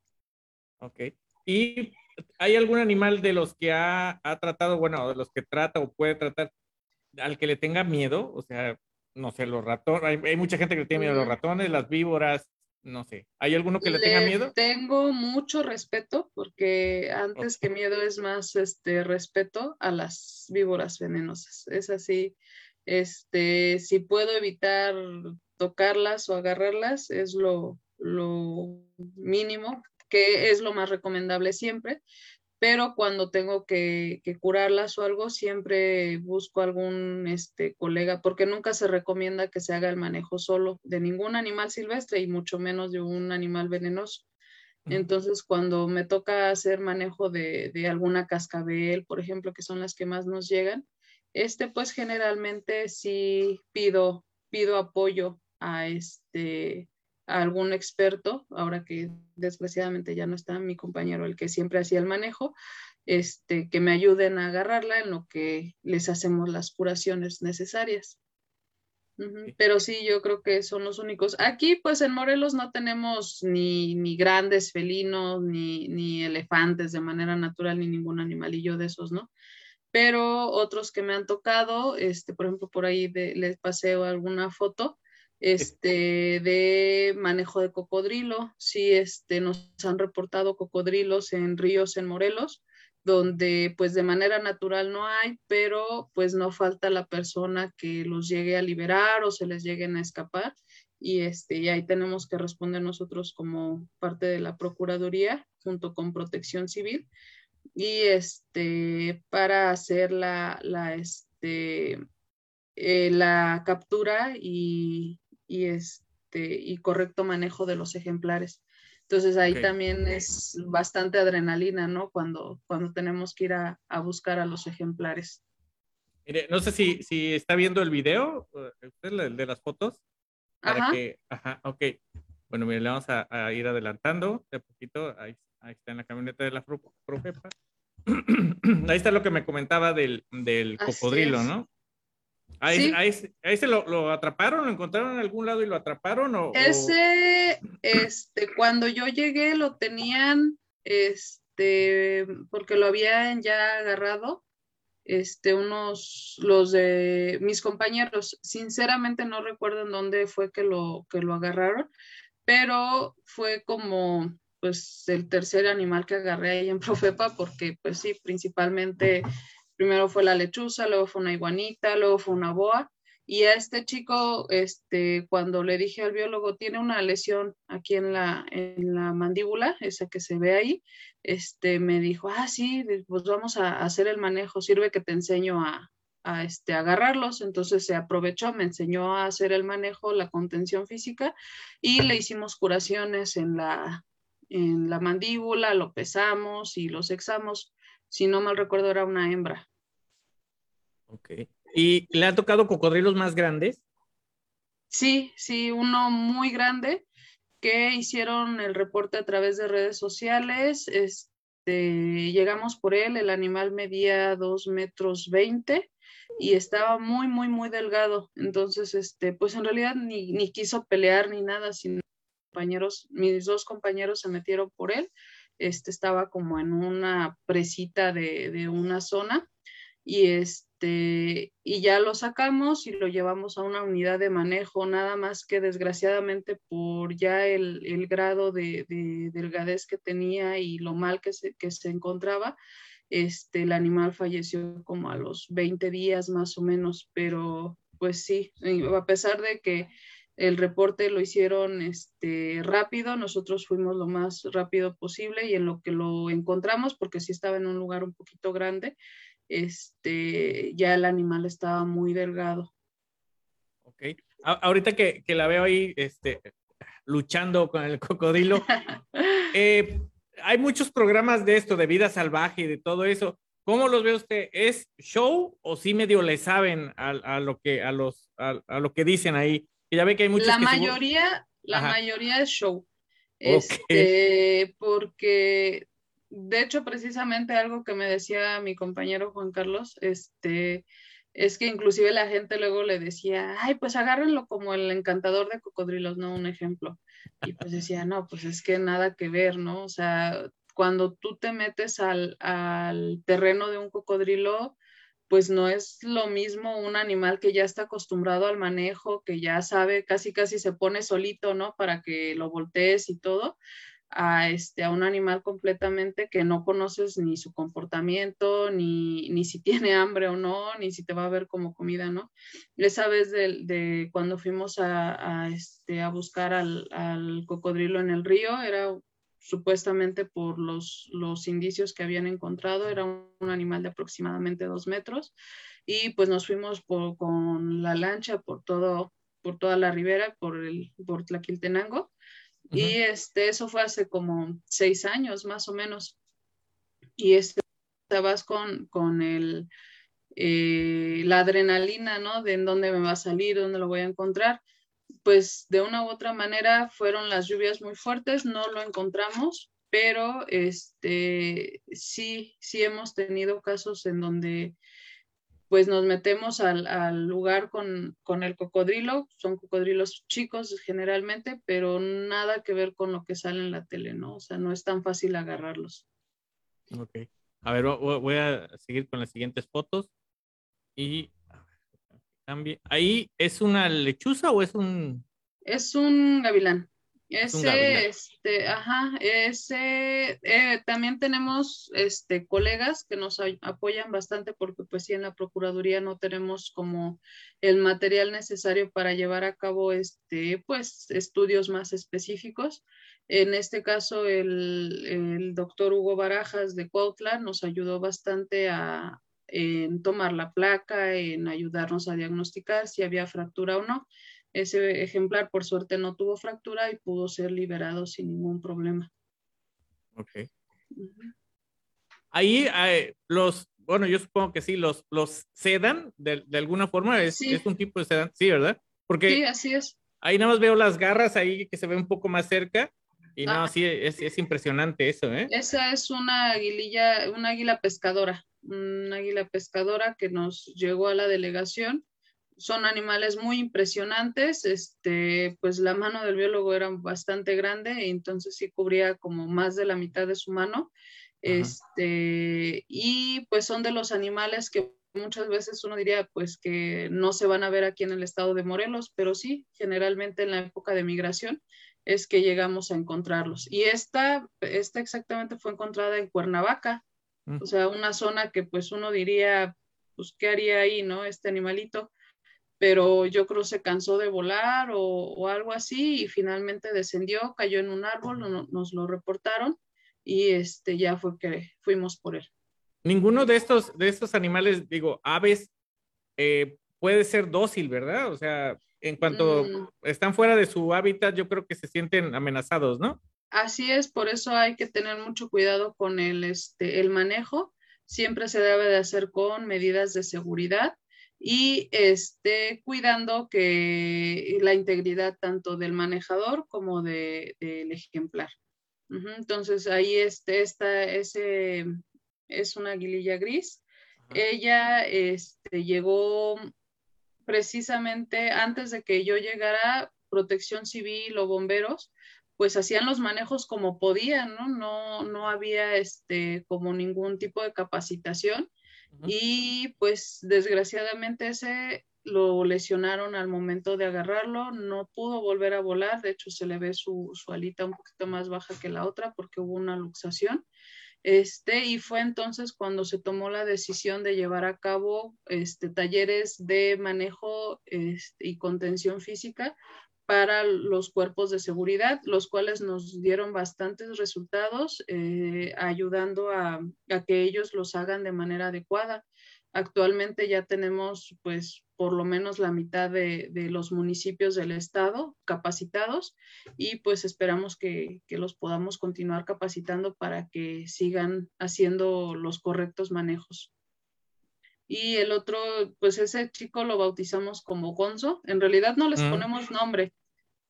Speaker 1: Ok. Y ¿Hay algún animal de los que ha, tratado, bueno, de los que trata o puede tratar, al que le tenga miedo? O sea, no sé, los ratones, hay, mucha gente que le tiene miedo a los ratones, las víboras, no sé. ¿Hay alguno que le, tenga miedo?
Speaker 2: Tengo mucho respeto, porque antes que miedo es más este respeto a las víboras venenosas. Es así, este, si puedo evitar tocarlas o agarrarlas, es lo, lo mínimo que es lo más recomendable siempre, pero cuando tengo que, curarlas o algo, siempre busco algún este, colega, porque nunca se recomienda que se haga el manejo solo de ningún animal silvestre y mucho menos de un animal venenoso. Entonces, cuando me toca hacer manejo de, de, alguna cascabel, por ejemplo, que son las que más nos llegan, este, pues generalmente sí pido, pido apoyo a este, algún experto, ahora que desgraciadamente ya no está mi compañero, el que siempre hacía el manejo, este, que me ayuden a agarrarla en lo que les hacemos las curaciones necesarias. Pero sí, yo creo que son los únicos. Aquí, pues en Morelos no tenemos ni, ni grandes felinos, ni, ni, elefantes de manera natural, ni ningún animalillo de esos, ¿no? Pero otros que me han tocado, este, por ejemplo, por ahí les paseo alguna foto, este, de manejo de cocodrilo. Sí, este, nos han reportado cocodrilos en ríos en Morelos, donde pues de manera natural no hay, pero pues no falta la persona que los llegue a liberar o se les lleguen a escapar y, este, y ahí tenemos que responder nosotros como parte de la Procuraduría junto con Protección Civil y este, para hacer la, la, este, eh, la captura y, y, este, y correcto manejo de los ejemplares. Entonces ahí también es bastante adrenalina, ¿no? Cuando, cuando tenemos que ir a, a buscar a los ejemplares.
Speaker 1: Mire, no sé si, si está viendo el video, eh, el de las fotos. Para ajá. que, ajá, ok. Bueno, mire, le vamos a, a, ir adelantando de poquito. Ahí, ahí está en la camioneta de la Profepa. ahí está lo que me comentaba del, del cocodrilo, ¿no? Ahí, ¿Sí? ahí, ahí, se lo, lo, atraparon, lo encontraron en algún lado y lo atraparon o
Speaker 2: ese este cuando yo llegué lo tenían este porque lo habían ya agarrado este unos los de mis compañeros sinceramente no recuerdo en dónde fue que lo que lo agarraron pero fue como pues el tercer animal que agarré ahí en Profepa porque pues sí principalmente primero fue la lechuza, luego fue una iguanita, luego fue una boa. Y a este chico, este, cuando le dije al biólogo, tiene una lesión aquí en la, en la mandíbula, esa que se ve ahí, este, me dijo, ah, sí, pues vamos a hacer el manejo, sirve que te enseño a, a este, agarrarlos. Entonces se aprovechó, me enseñó a hacer el manejo, la contención física y le hicimos curaciones en la, en la mandíbula, lo pesamos y los sexamos. Si no mal recuerdo, era una hembra.
Speaker 1: Ok. ¿Y le ha tocado cocodrilos más grandes?
Speaker 2: Sí, sí, uno muy grande que hicieron el reporte a través de redes sociales. Este, llegamos por él, el animal medía dos metros veinte y estaba muy, muy, muy delgado. Entonces, este, pues en realidad ni, ni quiso pelear ni nada, sino compañeros, mis dos compañeros se metieron por él. Este estaba como en una presita de, de una zona y este este, y ya lo sacamos y lo llevamos a una unidad de manejo, nada más que desgraciadamente por ya el, el grado de, de, delgadez que tenía y lo mal que se, que se encontraba, este, el animal falleció como a los 20 días más o menos, pero pues sí, a pesar de que el reporte lo hicieron este, rápido, nosotros fuimos lo más rápido posible y en lo que lo encontramos, porque sí estaba en un lugar un poquito grande, este, ya el animal estaba muy delgado.
Speaker 1: Ok. ahorita que, que, la veo ahí este, luchando con el cocodrilo, eh, hay muchos programas de esto, de vida salvaje y de todo eso. ¿Cómo los ve usted? ¿Es show o sí medio le saben a, a lo que a los a, a, lo que dicen ahí? Que ya ve que hay muchos.
Speaker 2: La mayoría, la Ajá. mayoría es show. Este, porque de hecho, precisamente algo que me decía mi compañero Juan Carlos, este, es que inclusive la gente luego le decía, ay, pues agárrenlo como el encantador de cocodrilos, ¿no? Un ejemplo. Y pues decía, no, pues es que nada que ver, ¿no? O sea, cuando tú te metes al, al terreno de un cocodrilo, pues no es lo mismo un animal que ya está acostumbrado al manejo, que ya sabe, casi casi se pone solito, ¿no? Para que lo voltees y todo, a, este, a un animal completamente que no conoces ni su comportamiento, ni, ni si tiene hambre o no, ni si te va a ver como comida, ¿no? Esa vez de, de cuando fuimos a, este, a buscar al, al, cocodrilo en el río, era supuestamente por los, los indicios que habían encontrado, era un, un animal de aproximadamente dos metros, y pues nos fuimos por, con la lancha por todo por toda la ribera, por, el, por Tlaquiltenango, y este, eso fue hace como seis años más o menos. Y este, estabas con, con el, eh, la adrenalina, ¿no? De en dónde me va a salir, dónde lo voy a encontrar. Pues de una u otra manera fueron las lluvias muy fuertes, no lo encontramos, pero este, sí, sí hemos tenido casos en donde pues nos metemos al, al lugar con, con, el cocodrilo, son cocodrilos chicos generalmente, pero nada que ver con lo que sale en la tele, ¿no? O sea, no es tan fácil agarrarlos.
Speaker 1: Ok. A ver, voy a seguir con las siguientes fotos. Y cambie. ¿Ahí es una lechuza o es un...?
Speaker 2: Es un gavilán. Ese, este, ajá, ese, eh, también tenemos, este, colegas que nos apoyan bastante porque, pues, sí, en la Procuraduría no tenemos como el material necesario para llevar a cabo, este, pues, estudios más específicos. En este caso, el, el doctor Hugo Barajas de Cuautla nos ayudó bastante a, en tomar la placa, en ayudarnos a diagnosticar si había fractura o no. Ese ejemplar, por suerte, no tuvo fractura y pudo ser liberado sin ningún problema.
Speaker 1: Ok. Ahí los, bueno, yo supongo que sí, los, los sedan de, de alguna forma, es, es, un tipo de sedan, sí, ¿verdad?
Speaker 2: Porque sí, así es.
Speaker 1: Ahí nada más veo las garras ahí que se ve un poco más cerca. Y no, ah. sí, es, es, impresionante eso, ¿eh?
Speaker 2: Esa es una aguililla, una águila pescadora, una águila pescadora que nos llegó a la delegación son animales muy impresionantes, este, pues la mano del biólogo era bastante grande, y entonces sí cubría como más de la mitad de su mano, este, y pues son de los animales que muchas veces uno diría pues que no se van a ver aquí en el estado de Morelos, pero sí, generalmente en la época de migración es que llegamos a encontrarlos. Y esta, esta exactamente fue encontrada en Cuernavaca, mm. o sea, una zona que pues uno diría, pues, ¿qué haría ahí, no? Este animalito pero yo creo se cansó de volar o, algo así y finalmente descendió, cayó en un árbol, nos lo reportaron y este ya fue que fuimos por él.
Speaker 1: Ninguno de estos, de estos animales, digo, aves, eh, puede ser dócil, ¿verdad? O sea, en cuanto mm. están fuera de su hábitat, yo creo que se sienten amenazados, ¿no?
Speaker 2: Así es, por eso hay que tener mucho cuidado con el, este, el manejo. Siempre se debe de hacer con medidas de seguridad y esté cuidando que la integridad tanto del manejador como del ejemplar. Entonces ahí este, esta, ese, es una aguililla gris. Ella este, llegó precisamente antes de que yo llegara, protección civil o bomberos, pues hacían los manejos como podían, ¿no? No, no había este, como ningún tipo de capacitación y pues desgraciadamente ese lo lesionaron al momento de agarrarlo, no pudo volver a volar, de hecho se le ve su, su alita un poquito más baja que la otra porque hubo una luxación. Este, y fue entonces cuando se tomó la decisión de llevar a cabo este, talleres de manejo este, y contención física para los cuerpos de seguridad, los cuales nos dieron bastantes resultados, eh, ayudando a, que ellos los hagan de manera adecuada. Actualmente ya tenemos, pues, por lo menos la mitad de, los municipios del estado capacitados y pues esperamos que, que, los podamos continuar capacitando para que sigan haciendo los correctos manejos. Y el otro, pues ese chico lo bautizamos como Gonzo. En realidad no les mm. ponemos nombre,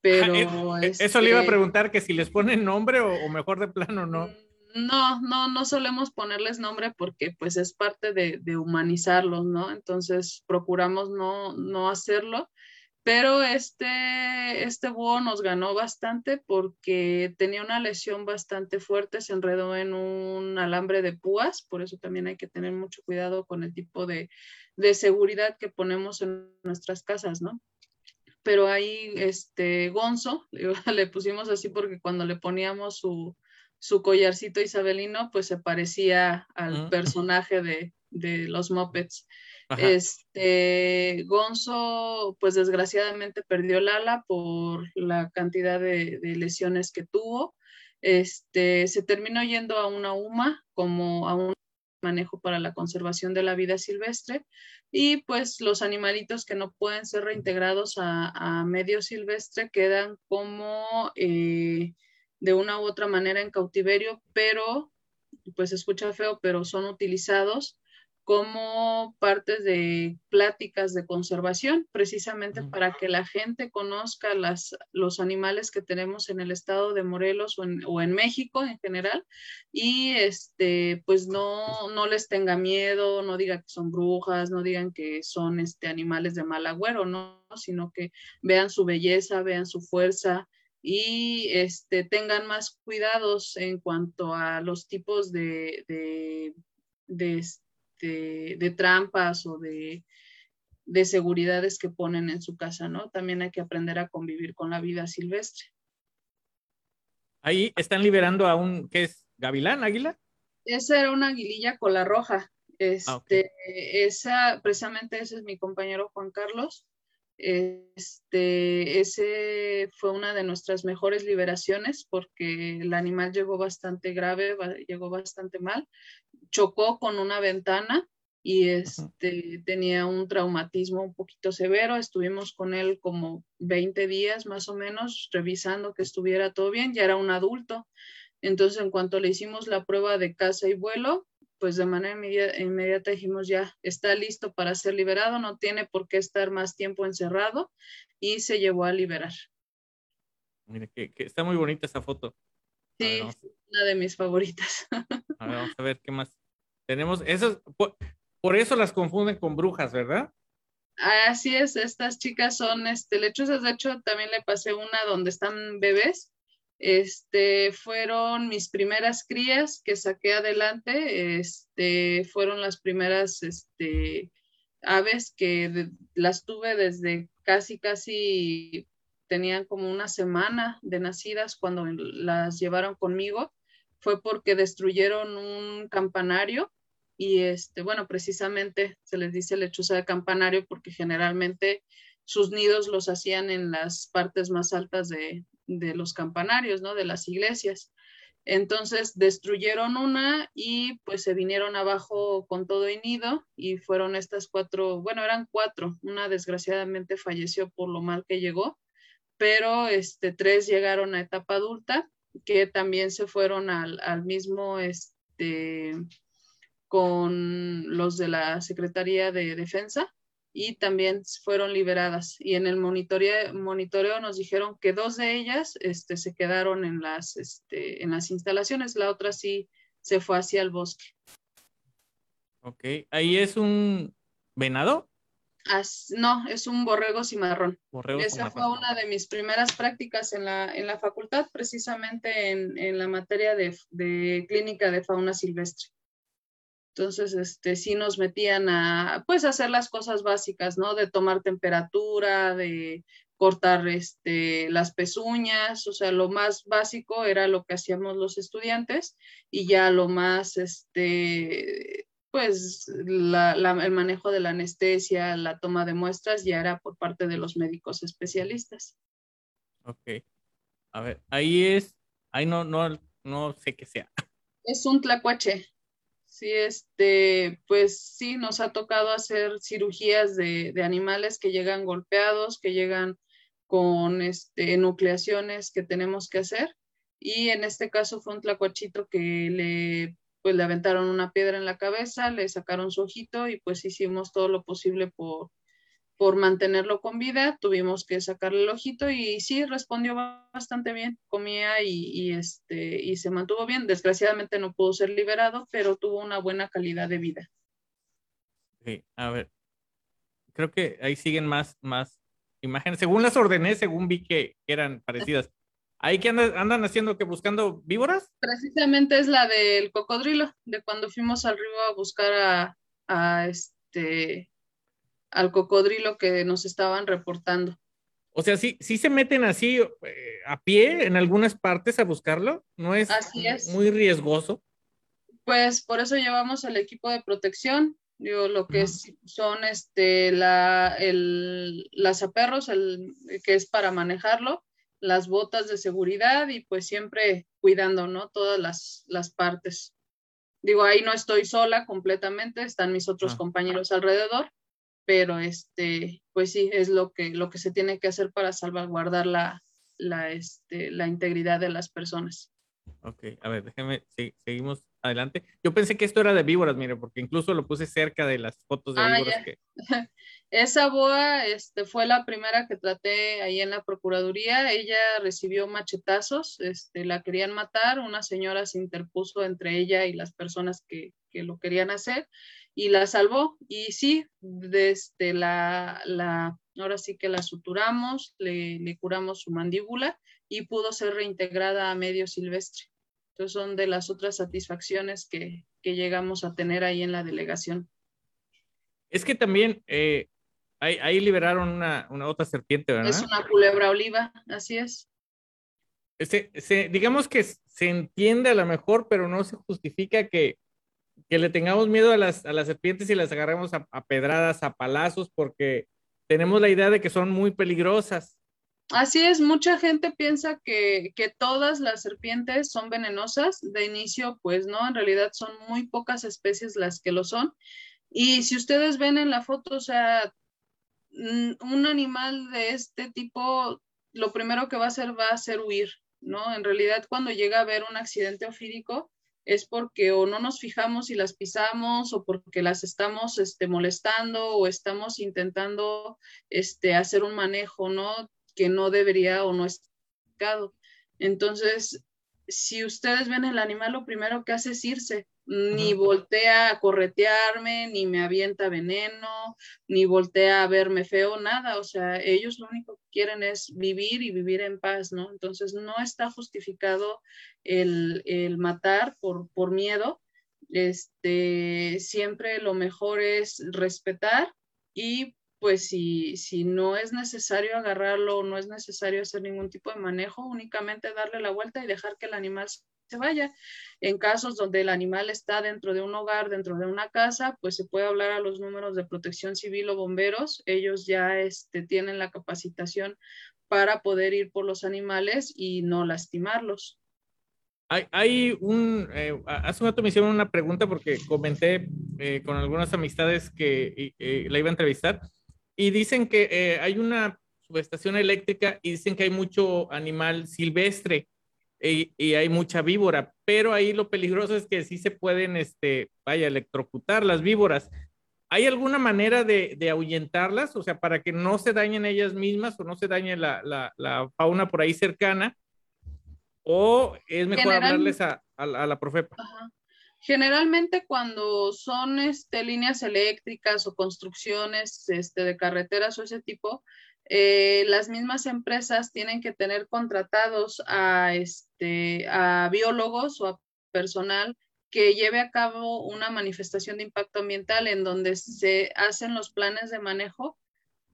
Speaker 2: pero...
Speaker 1: Eh, eso le iba a este preguntar, que si les ponen nombre o, mejor de plano no.
Speaker 2: No, no, no solemos ponerles nombre porque pues es parte de, de humanizarlos, ¿no? Entonces procuramos no, no hacerlo. Pero este, este búho nos ganó bastante porque tenía una lesión bastante fuerte, se enredó en un alambre de púas, por eso también hay que tener mucho cuidado con el tipo de, de seguridad que ponemos en nuestras casas, ¿no? Pero ahí este Gonzo, le, pusimos así porque cuando le poníamos su, su collarcito isabelino, pues se parecía al personaje de, de, los Muppets. Este Gonzo, pues desgraciadamente perdió el ala por la cantidad de, de, lesiones que tuvo. Este se terminó yendo a una UMA como a un manejo para la conservación de la vida silvestre. Y pues los animalitos que no pueden ser reintegrados a, medio silvestre quedan como eh, de una u otra manera en cautiverio, pero pues escucha feo, pero son utilizados como parte de pláticas de conservación, precisamente para que la gente conozca las, los animales que tenemos en el estado de Morelos o en, o en, México en general y este, pues no, no les tenga miedo, no digan que son brujas, no digan que son este, animales de mal agüero, ¿no? sino que vean su belleza, vean su fuerza, y este, tengan más cuidados en cuanto a los tipos de, de, de, de, trampas o de, de seguridades que ponen en su casa, ¿no? También hay que aprender a convivir con la vida silvestre.
Speaker 1: Ahí están liberando a un, ¿qué es? ¿Gavilán, águila?
Speaker 2: Esa era una aguililla cola roja. Este, esa, precisamente ese es mi compañero Juan Carlos. Este, ese fue una de nuestras mejores liberaciones porque el animal llegó bastante grave, llegó bastante mal, chocó con una ventana y este, tenía un traumatismo un poquito severo. Estuvimos con él como 20 días más o menos revisando que estuviera todo bien, ya era un adulto. Entonces, en cuanto le hicimos la prueba de caza y vuelo, pues de manera inmediata, dijimos ya, está listo para ser liberado, no tiene por qué estar más tiempo encerrado y se llevó a liberar.
Speaker 1: Mire, que, está muy bonita esa foto.
Speaker 2: Sí, una de mis favoritas.
Speaker 1: A ver, vamos a ver qué más. Tenemos, esas, por, eso las confunden con brujas, ¿verdad?
Speaker 2: Así es, estas chicas son este, lechuzas. De hecho, también le pasé una donde están bebés este, fueron mis primeras crías que saqué adelante, este, fueron las primeras este, aves que las tuve desde casi, casi, tenían como una semana de nacidas cuando las llevaron conmigo. Fue porque destruyeron un campanario y, este, bueno, precisamente se les dice lechuza de campanario porque generalmente sus nidos los hacían en las partes más altas de, de los campanarios, ¿no? De las iglesias. Entonces destruyeron una y pues se vinieron abajo con todo y nido y fueron estas cuatro, bueno, eran cuatro. Una desgraciadamente falleció por lo mal que llegó, pero este, tres llegaron a etapa adulta que también se fueron al, al mismo, este, con los de la Secretaría de Defensa y también fueron liberadas. Y en el monitoreo, monitoreo nos dijeron que dos de ellas este, se quedaron en las, este, en las instalaciones, la otra sí se fue hacia el bosque.
Speaker 1: Ok, ahí es un venado.
Speaker 2: no, es un borrego cimarrón. Esa fue una de mis primeras prácticas en la, en la facultad, precisamente en, en la materia de, de clínica de fauna silvestre. Entonces, este, sí nos metían a, pues, hacer las cosas básicas, ¿no? De tomar temperatura, de cortar este, las pezuñas, o sea, lo más básico era lo que hacíamos los estudiantes y ya lo más, este, pues, la, el manejo de la anestesia, la toma de muestras ya era por parte de los médicos especialistas.
Speaker 1: Ok. A ver, ahí es, ahí no, no, no sé qué sea.
Speaker 2: Es un tlacuache. Sí, este, pues sí, nos ha tocado hacer cirugías de, animales que llegan golpeados, que llegan con este, nucleaciones que tenemos que hacer. Y en este caso fue un tlacuachito que le, pues, le aventaron una piedra en la cabeza, le sacaron su ojito y pues hicimos todo lo posible por, por mantenerlo con vida, tuvimos que sacarle el ojito y sí, respondió bastante bien, comía y, este, y se mantuvo bien. Desgraciadamente no pudo ser liberado, pero tuvo una buena calidad de vida.
Speaker 1: Sí, a ver, creo que ahí siguen más, más imágenes. Según las ordené, según vi que eran parecidas. ¿Ahí que andan, andan haciendo que buscando víboras?
Speaker 2: Precisamente es la del cocodrilo, de cuando fuimos al río a buscar a, a este al cocodrilo que nos estaban reportando.
Speaker 1: O sea, sí, sí se meten así eh, a pie en algunas partes a buscarlo, ¿no es, muy riesgoso?
Speaker 2: Pues por eso llevamos el equipo de protección, digo, lo que son este, la, el, las aperros, el, que es para manejarlo, las botas de seguridad y pues siempre cuidando, ¿no? Todas las, las partes. Digo, ahí no estoy sola completamente, están mis otros ah. compañeros alrededor, pero este, pues sí, es lo que, lo que se tiene que hacer para salvaguardar la, la, este, la integridad de las personas.
Speaker 1: Ok, a ver, déjeme, seguimos adelante. Yo pensé que esto era de víboras, mire, porque incluso lo puse cerca de las fotos de ah, víboras que...
Speaker 2: Esa boa este, fue la primera que traté ahí en la Procuraduría. Ella recibió machetazos, este, la querían matar, una señora se interpuso entre ella y las personas que, que lo querían hacer y la salvó. Y sí, desde la, la ahora sí que la suturamos, le, le, curamos su mandíbula y pudo ser reintegrada a medio silvestre. Entonces son de las otras satisfacciones que, que llegamos a tener ahí en la delegación.
Speaker 1: Es que también eh, ahí, ahí, liberaron una, una, otra serpiente, ¿verdad?
Speaker 2: Es una culebra oliva, así es.
Speaker 1: se, digamos que se entiende a lo mejor, pero no se justifica que, que le tengamos miedo a las, a las serpientes y las agarremos a, pedradas, a palazos, porque tenemos la idea de que son muy peligrosas.
Speaker 2: Así es, mucha gente piensa que, que, todas las serpientes son venenosas. De inicio, pues no, en realidad son muy pocas especies las que lo son. Y si ustedes ven en la foto, o sea, un animal de este tipo, lo primero que va a hacer va a ser huir, ¿no? En realidad, cuando llega a haber un accidente ofídico, es porque o no nos fijamos y las pisamos o porque las estamos este, molestando o estamos intentando este, hacer un manejo, ¿no? Que no debería o no es Entonces, si ustedes ven el animal, lo primero que hace es irse, ni voltea a corretearme, ni me avienta veneno, ni voltea a verme feo, nada. O sea, ellos lo único que quieren es vivir y vivir en paz, ¿no? Entonces no está justificado el, el matar por, por miedo. Este, siempre lo mejor es respetar y pues si, si no es necesario agarrarlo, no es necesario hacer ningún tipo de manejo, únicamente darle la vuelta y dejar que el animal se vaya. En casos donde el animal está dentro de un hogar, dentro de una casa, pues se puede hablar a los números de protección civil o bomberos. Ellos ya este, tienen la capacitación para poder ir por los animales y no lastimarlos.
Speaker 1: Hay, hay un, eh, hace un rato me hicieron una pregunta porque comenté eh, con algunas amistades que eh, la iba a entrevistar y dicen que eh, hay una subestación eléctrica y dicen que hay mucho animal silvestre y, hay mucha víbora, pero ahí lo peligroso es que sí se pueden, este, vaya, electrocutar las víboras. ¿Hay alguna manera de, de ahuyentarlas? O sea, para que no se dañen ellas mismas o no se dañe la, la, la fauna por ahí cercana. ¿O es mejor hablarles a, a, a, la Profepa?
Speaker 2: Generalmente cuando son este, líneas eléctricas o construcciones este, de carreteras o ese tipo, eh, las mismas empresas tienen que tener contratados a, este, a biólogos o a personal que lleve a cabo una manifestación de impacto ambiental en donde se hacen los planes de manejo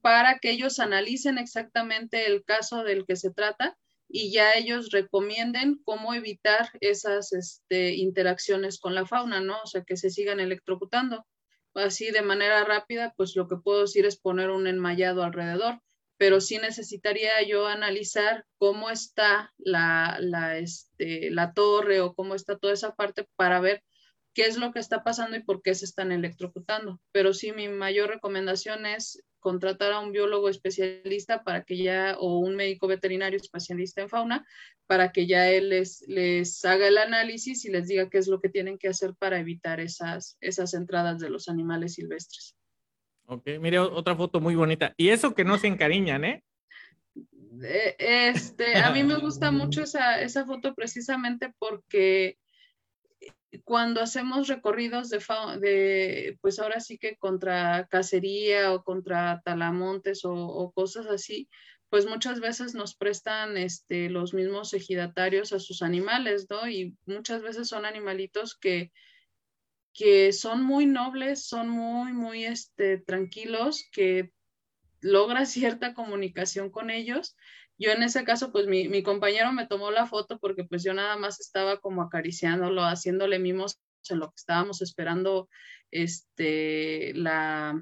Speaker 2: para que ellos analicen exactamente el caso del que se trata y ya ellos recomienden cómo evitar esas este, interacciones con la fauna, ¿no? O sea, que se sigan electrocutando. Así de manera rápida, pues lo que puedo decir es poner un enmayado alrededor pero sí necesitaría yo analizar cómo está la, este, la torre o cómo está toda esa parte para ver qué es lo que está pasando y por qué se están electrocutando. Pero sí, mi mayor recomendación es contratar a un biólogo especialista para que ya, o un médico veterinario especialista en fauna, para que ya él les, les haga el análisis y les diga qué es lo que tienen que hacer para evitar esas, esas entradas de los animales silvestres.
Speaker 1: Ok, mire otra foto muy bonita. Y eso que no se encariñan, ¿eh?
Speaker 2: Este, a mí me gusta mucho esa, esa foto precisamente porque cuando hacemos recorridos de, pues ahora sí que contra cacería o contra talamontes o, o, cosas así, pues muchas veces nos prestan este, los mismos ejidatarios a sus animales, ¿no? Y muchas veces son animalitos que, que son muy nobles, son muy, muy este, tranquilos, que logra cierta comunicación con ellos. Yo en ese caso, pues mi, mi, compañero me tomó la foto porque pues yo nada más estaba como acariciándolo, haciéndole mimos en lo que estábamos esperando este, la,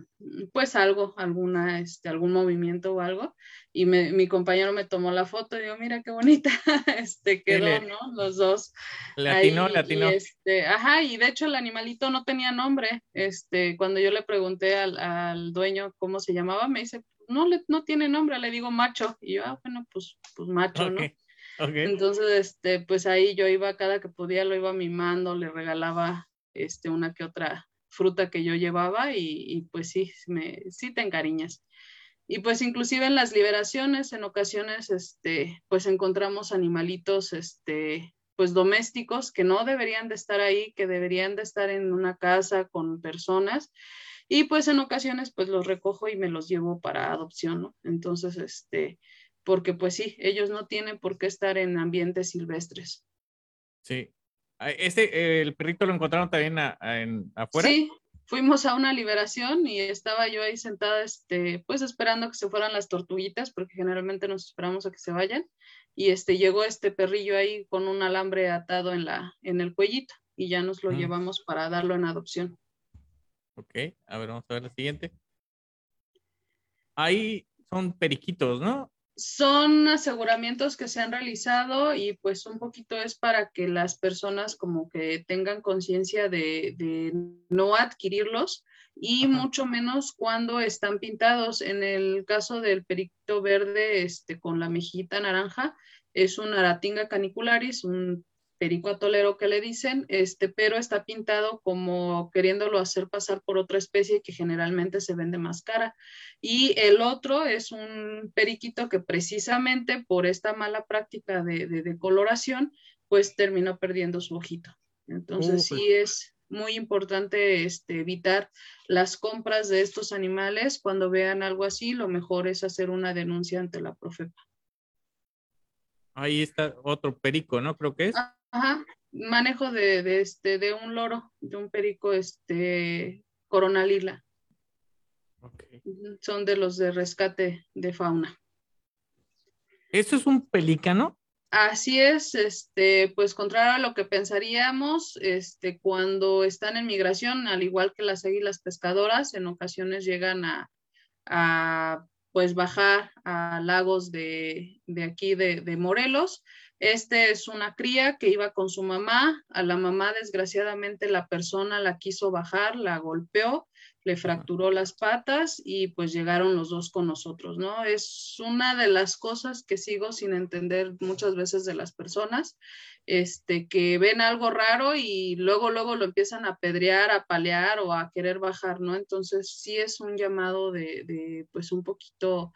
Speaker 2: pues algo, alguna, este, algún movimiento o algo. Y me, mi compañero me tomó la foto y digo, mira qué bonita, este, quedó, ¿no? Los dos.
Speaker 1: Latino, latino.
Speaker 2: este, ajá, y de hecho el animalito no tenía nombre. Este, cuando yo le pregunté al, al dueño cómo se llamaba, me dice, no, le, no tiene nombre, le digo macho. Y yo, ah, bueno, pues, pues macho, okay. ¿no? Okay. Entonces, este, pues ahí yo iba cada que podía, lo iba mimando, le regalaba este, una que otra fruta que yo llevaba y, y pues sí, me, sí te encariñas. Y pues inclusive en las liberaciones, en ocasiones, este, pues encontramos animalitos, este, pues domésticos que no deberían de estar ahí, que deberían de estar en una casa con personas. Y pues en ocasiones, pues los recojo y me los llevo para adopción, ¿no? Entonces, este, porque pues sí, ellos no tienen por qué estar en ambientes silvestres.
Speaker 1: Sí, ¿Este, el perrito lo encontraron también a, a, en, afuera?
Speaker 2: Sí, fuimos a una liberación y estaba yo ahí sentada, este, pues esperando que se fueran las tortuguitas, porque generalmente nos esperamos a que se vayan. y este llegó este perrillo ahí con un alambre atado en la en el cuellito y ya nos lo
Speaker 1: Mm.
Speaker 2: llevamos para darlo en adopción.
Speaker 1: Ok, a ver, vamos a ver la siguiente. Ahí son periquitos, ¿no?
Speaker 2: Son aseguramientos que se han realizado y pues un poquito es para que las personas como que tengan conciencia de, de no adquirirlos y
Speaker 1: Ajá.
Speaker 2: mucho menos cuando están pintados. En el caso del periquito verde este, con la mejillita naranja, es un Aratinga canicularis, un perico atolero que le dicen, este, pero está pintado como queriéndolo hacer pasar por otra especie que generalmente se vende más cara. Y el otro es un periquito que precisamente por esta mala práctica de, de, de coloración, pues terminó perdiendo su ojito. Entonces
Speaker 1: Uh, pues.
Speaker 2: sí es muy importante este, evitar las compras de estos animales. Cuando vean algo así, lo mejor es hacer una denuncia ante la Profepa.
Speaker 1: Ahí está otro perico, ¿no? Creo que es.
Speaker 2: Ajá, manejo de, de, este, de un loro, de un perico este, corona lila.
Speaker 1: Ok.
Speaker 2: Ujú, Son de los de rescate de fauna.
Speaker 1: ¿Eso es un pelícano?
Speaker 2: Así es, este, pues contrario a lo que pensaríamos, este, cuando están en migración, al igual que las águilas pescadoras, en ocasiones llegan a, a pues bajar a lagos de, de aquí de, de Morelos. Este es una cría que iba con su mamá. A la mamá, desgraciadamente, la persona la quiso bajar, la golpeó, le fracturó las patas y pues llegaron los dos con nosotros, ¿no? Es una de las cosas que sigo sin entender muchas veces de las personas, este, que ven algo raro y luego, luego lo empiezan a pedrear, a palear o a querer bajar, ¿no? Entonces sí es un llamado de, de pues un poquito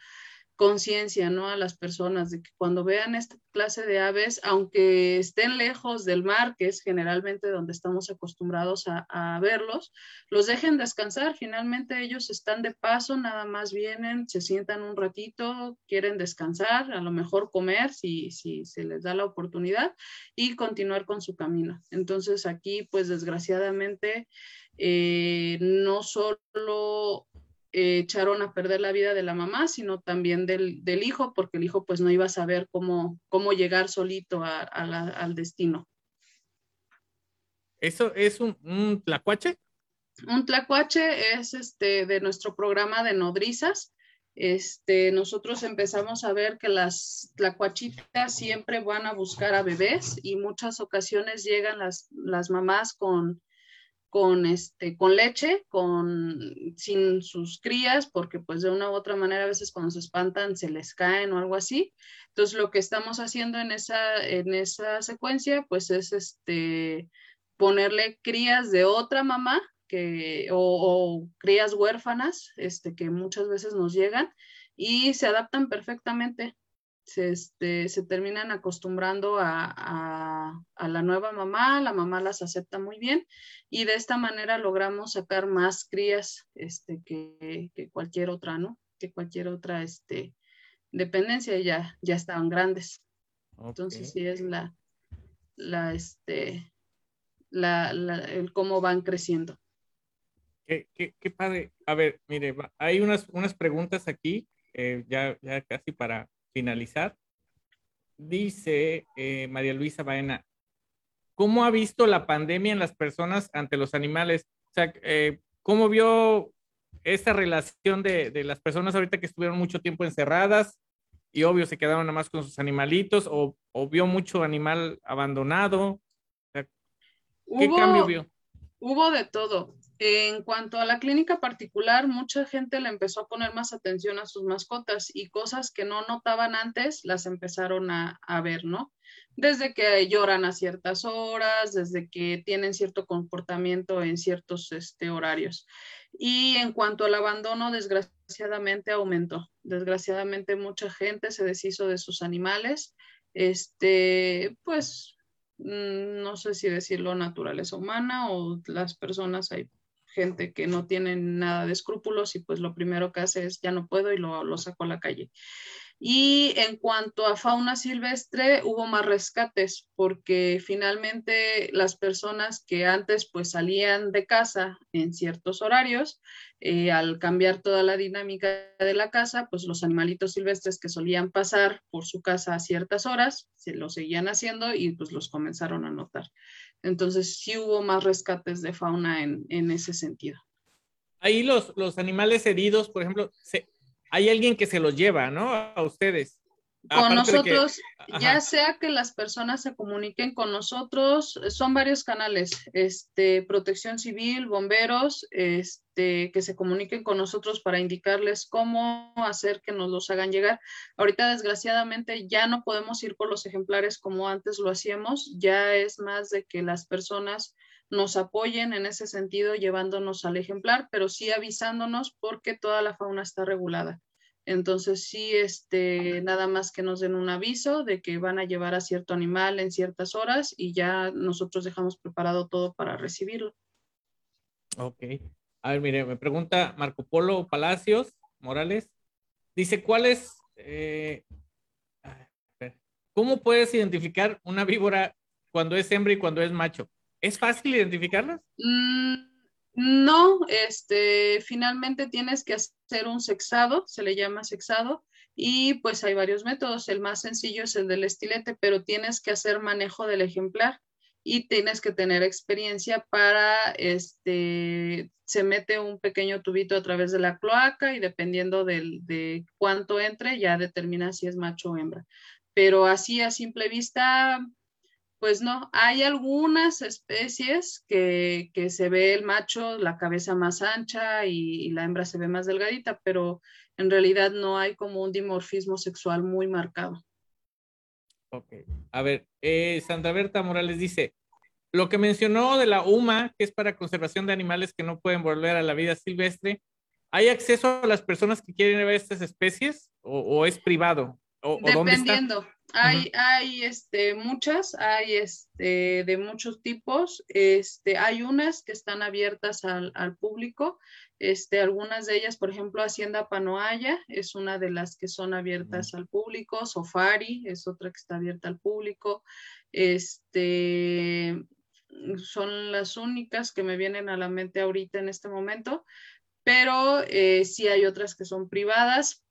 Speaker 2: conciencia, ¿no? A las personas de que cuando vean esta clase de aves, aunque estén lejos del mar, que es generalmente donde estamos acostumbrados a, verlos, los dejen descansar. Finalmente ellos están de paso, nada más vienen, se sientan un ratito, quieren descansar, a lo mejor comer si, si se les da la oportunidad y continuar con su camino. Entonces aquí, pues desgraciadamente, eh, no solo eh, echaron a perder la vida de la mamá, sino también del, del, hijo, porque el hijo pues no iba a saber cómo, cómo llegar solito a, a la, al destino.
Speaker 1: ¿Eso es un, un, tlacuache?
Speaker 2: Un tlacuache es este de nuestro programa de nodrizas. Este, nosotros empezamos a ver que las tlacuachitas siempre van a buscar a bebés y muchas ocasiones llegan las, las mamás con, con, este, con leche, con, sin sus crías, porque pues de una u otra manera a veces cuando se espantan se les caen o algo así. Entonces lo que estamos haciendo en esa, en esa secuencia pues es este, ponerle crías de otra mamá que, o, o, crías huérfanas este, que muchas veces nos llegan y se adaptan perfectamente. Se, este, se terminan acostumbrando a, a, a, la nueva mamá, la mamá las acepta muy bien y de esta manera logramos sacar más crías este, que, que cualquier otra, ¿no? Que cualquier otra este, dependencia, ya, ya estaban grandes. Okay. Entonces sí es la, la, este, la, la, el cómo van creciendo.
Speaker 1: Qué, qué, qué, padre. A ver, mire, hay unas, unas preguntas aquí, eh, ya, ya casi para finalizar. Dice eh, María Luisa Baena, ¿cómo ha visto la pandemia en las personas ante los animales? O sea, eh, ¿cómo vio esta relación de, de, las personas ahorita que estuvieron mucho tiempo encerradas y obvio se quedaron nada más con sus animalitos o, o vio mucho animal abandonado? O sea, ¿Qué
Speaker 2: hubo,
Speaker 1: cambio vio?
Speaker 2: Hubo de todo. En cuanto a la clínica particular, mucha gente le empezó a poner más atención a sus mascotas y cosas que no notaban antes las empezaron a, ver, ¿no? Desde que lloran a ciertas horas, desde que tienen cierto comportamiento en ciertos este, horarios. Y en cuanto al abandono, desgraciadamente aumentó. Desgraciadamente mucha gente se deshizo de sus animales. Este, pues mm, no sé si decirlo naturaleza humana o las personas hay gente que no tiene nada de escrúpulos y pues lo primero que hace es ya no puedo y lo, lo saco a la calle. Y en cuanto a fauna silvestre, hubo más rescates porque finalmente las personas que antes pues salían de casa en ciertos horarios, eh, al cambiar toda la dinámica de la casa, pues los animalitos silvestres que solían pasar por su casa a ciertas horas, se lo seguían haciendo y pues los comenzaron a notar. Entonces sí hubo más rescates de fauna en, en ese sentido.
Speaker 1: Ahí los, los animales heridos, por ejemplo, se, hay alguien que se los lleva, ¿no? A ustedes.
Speaker 2: Con nosotros, ya sea que las personas se comuniquen con nosotros, son varios canales, este, protección civil, bomberos, este, que se comuniquen con nosotros para indicarles cómo hacer que nos los hagan llegar. Ahorita, desgraciadamente, ya no podemos ir por los ejemplares como antes lo hacíamos, ya es más de que las personas nos apoyen en ese sentido llevándonos al ejemplar, pero sí avisándonos porque toda la fauna está regulada. Entonces sí, este, nada más que nos den un aviso de que van a llevar a cierto animal en ciertas horas y ya nosotros dejamos preparado todo para recibirlo.
Speaker 1: Ok. A ver, mire, me pregunta Marco Polo Palacios Morales. Dice, ¿cuál es, eh, cómo puedes identificar una víbora cuando es hembra y cuando es macho? ¿Es fácil identificarlas?
Speaker 2: Mm, no, este, finalmente tienes que hacer un sexado, se le llama sexado, y pues hay varios métodos. El más sencillo es el del estilete, pero tienes que hacer manejo del ejemplar y tienes que tener experiencia para, este, se mete un pequeño tubito a través de la cloaca y dependiendo de cuánto entre, ya determina si es macho o hembra. Pero así a simple vista, pues no, hay algunas especies que, se ve el macho, la cabeza más ancha y, la hembra se ve más delgadita, pero en realidad no hay como un dimorfismo sexual muy marcado.
Speaker 1: Ok, a ver, eh, Santa Berta Morales dice, lo que mencionó de la UMA, que es para conservación de animales que no pueden volver a la vida silvestre, ¿hay acceso a las personas que quieren ver estas especies o, es privado? ¿O,
Speaker 2: Dependiendo. Hay, hay este, muchas, hay este, de muchos tipos. Este, hay unas que están abiertas al, público. Este, algunas de ellas, por ejemplo, Hacienda Panoaya es una de las que son abiertas al público. Sofari es otra que está abierta al público. Este, son las únicas que me vienen a la mente ahorita en este momento, pero eh, sí hay otras que son privadas,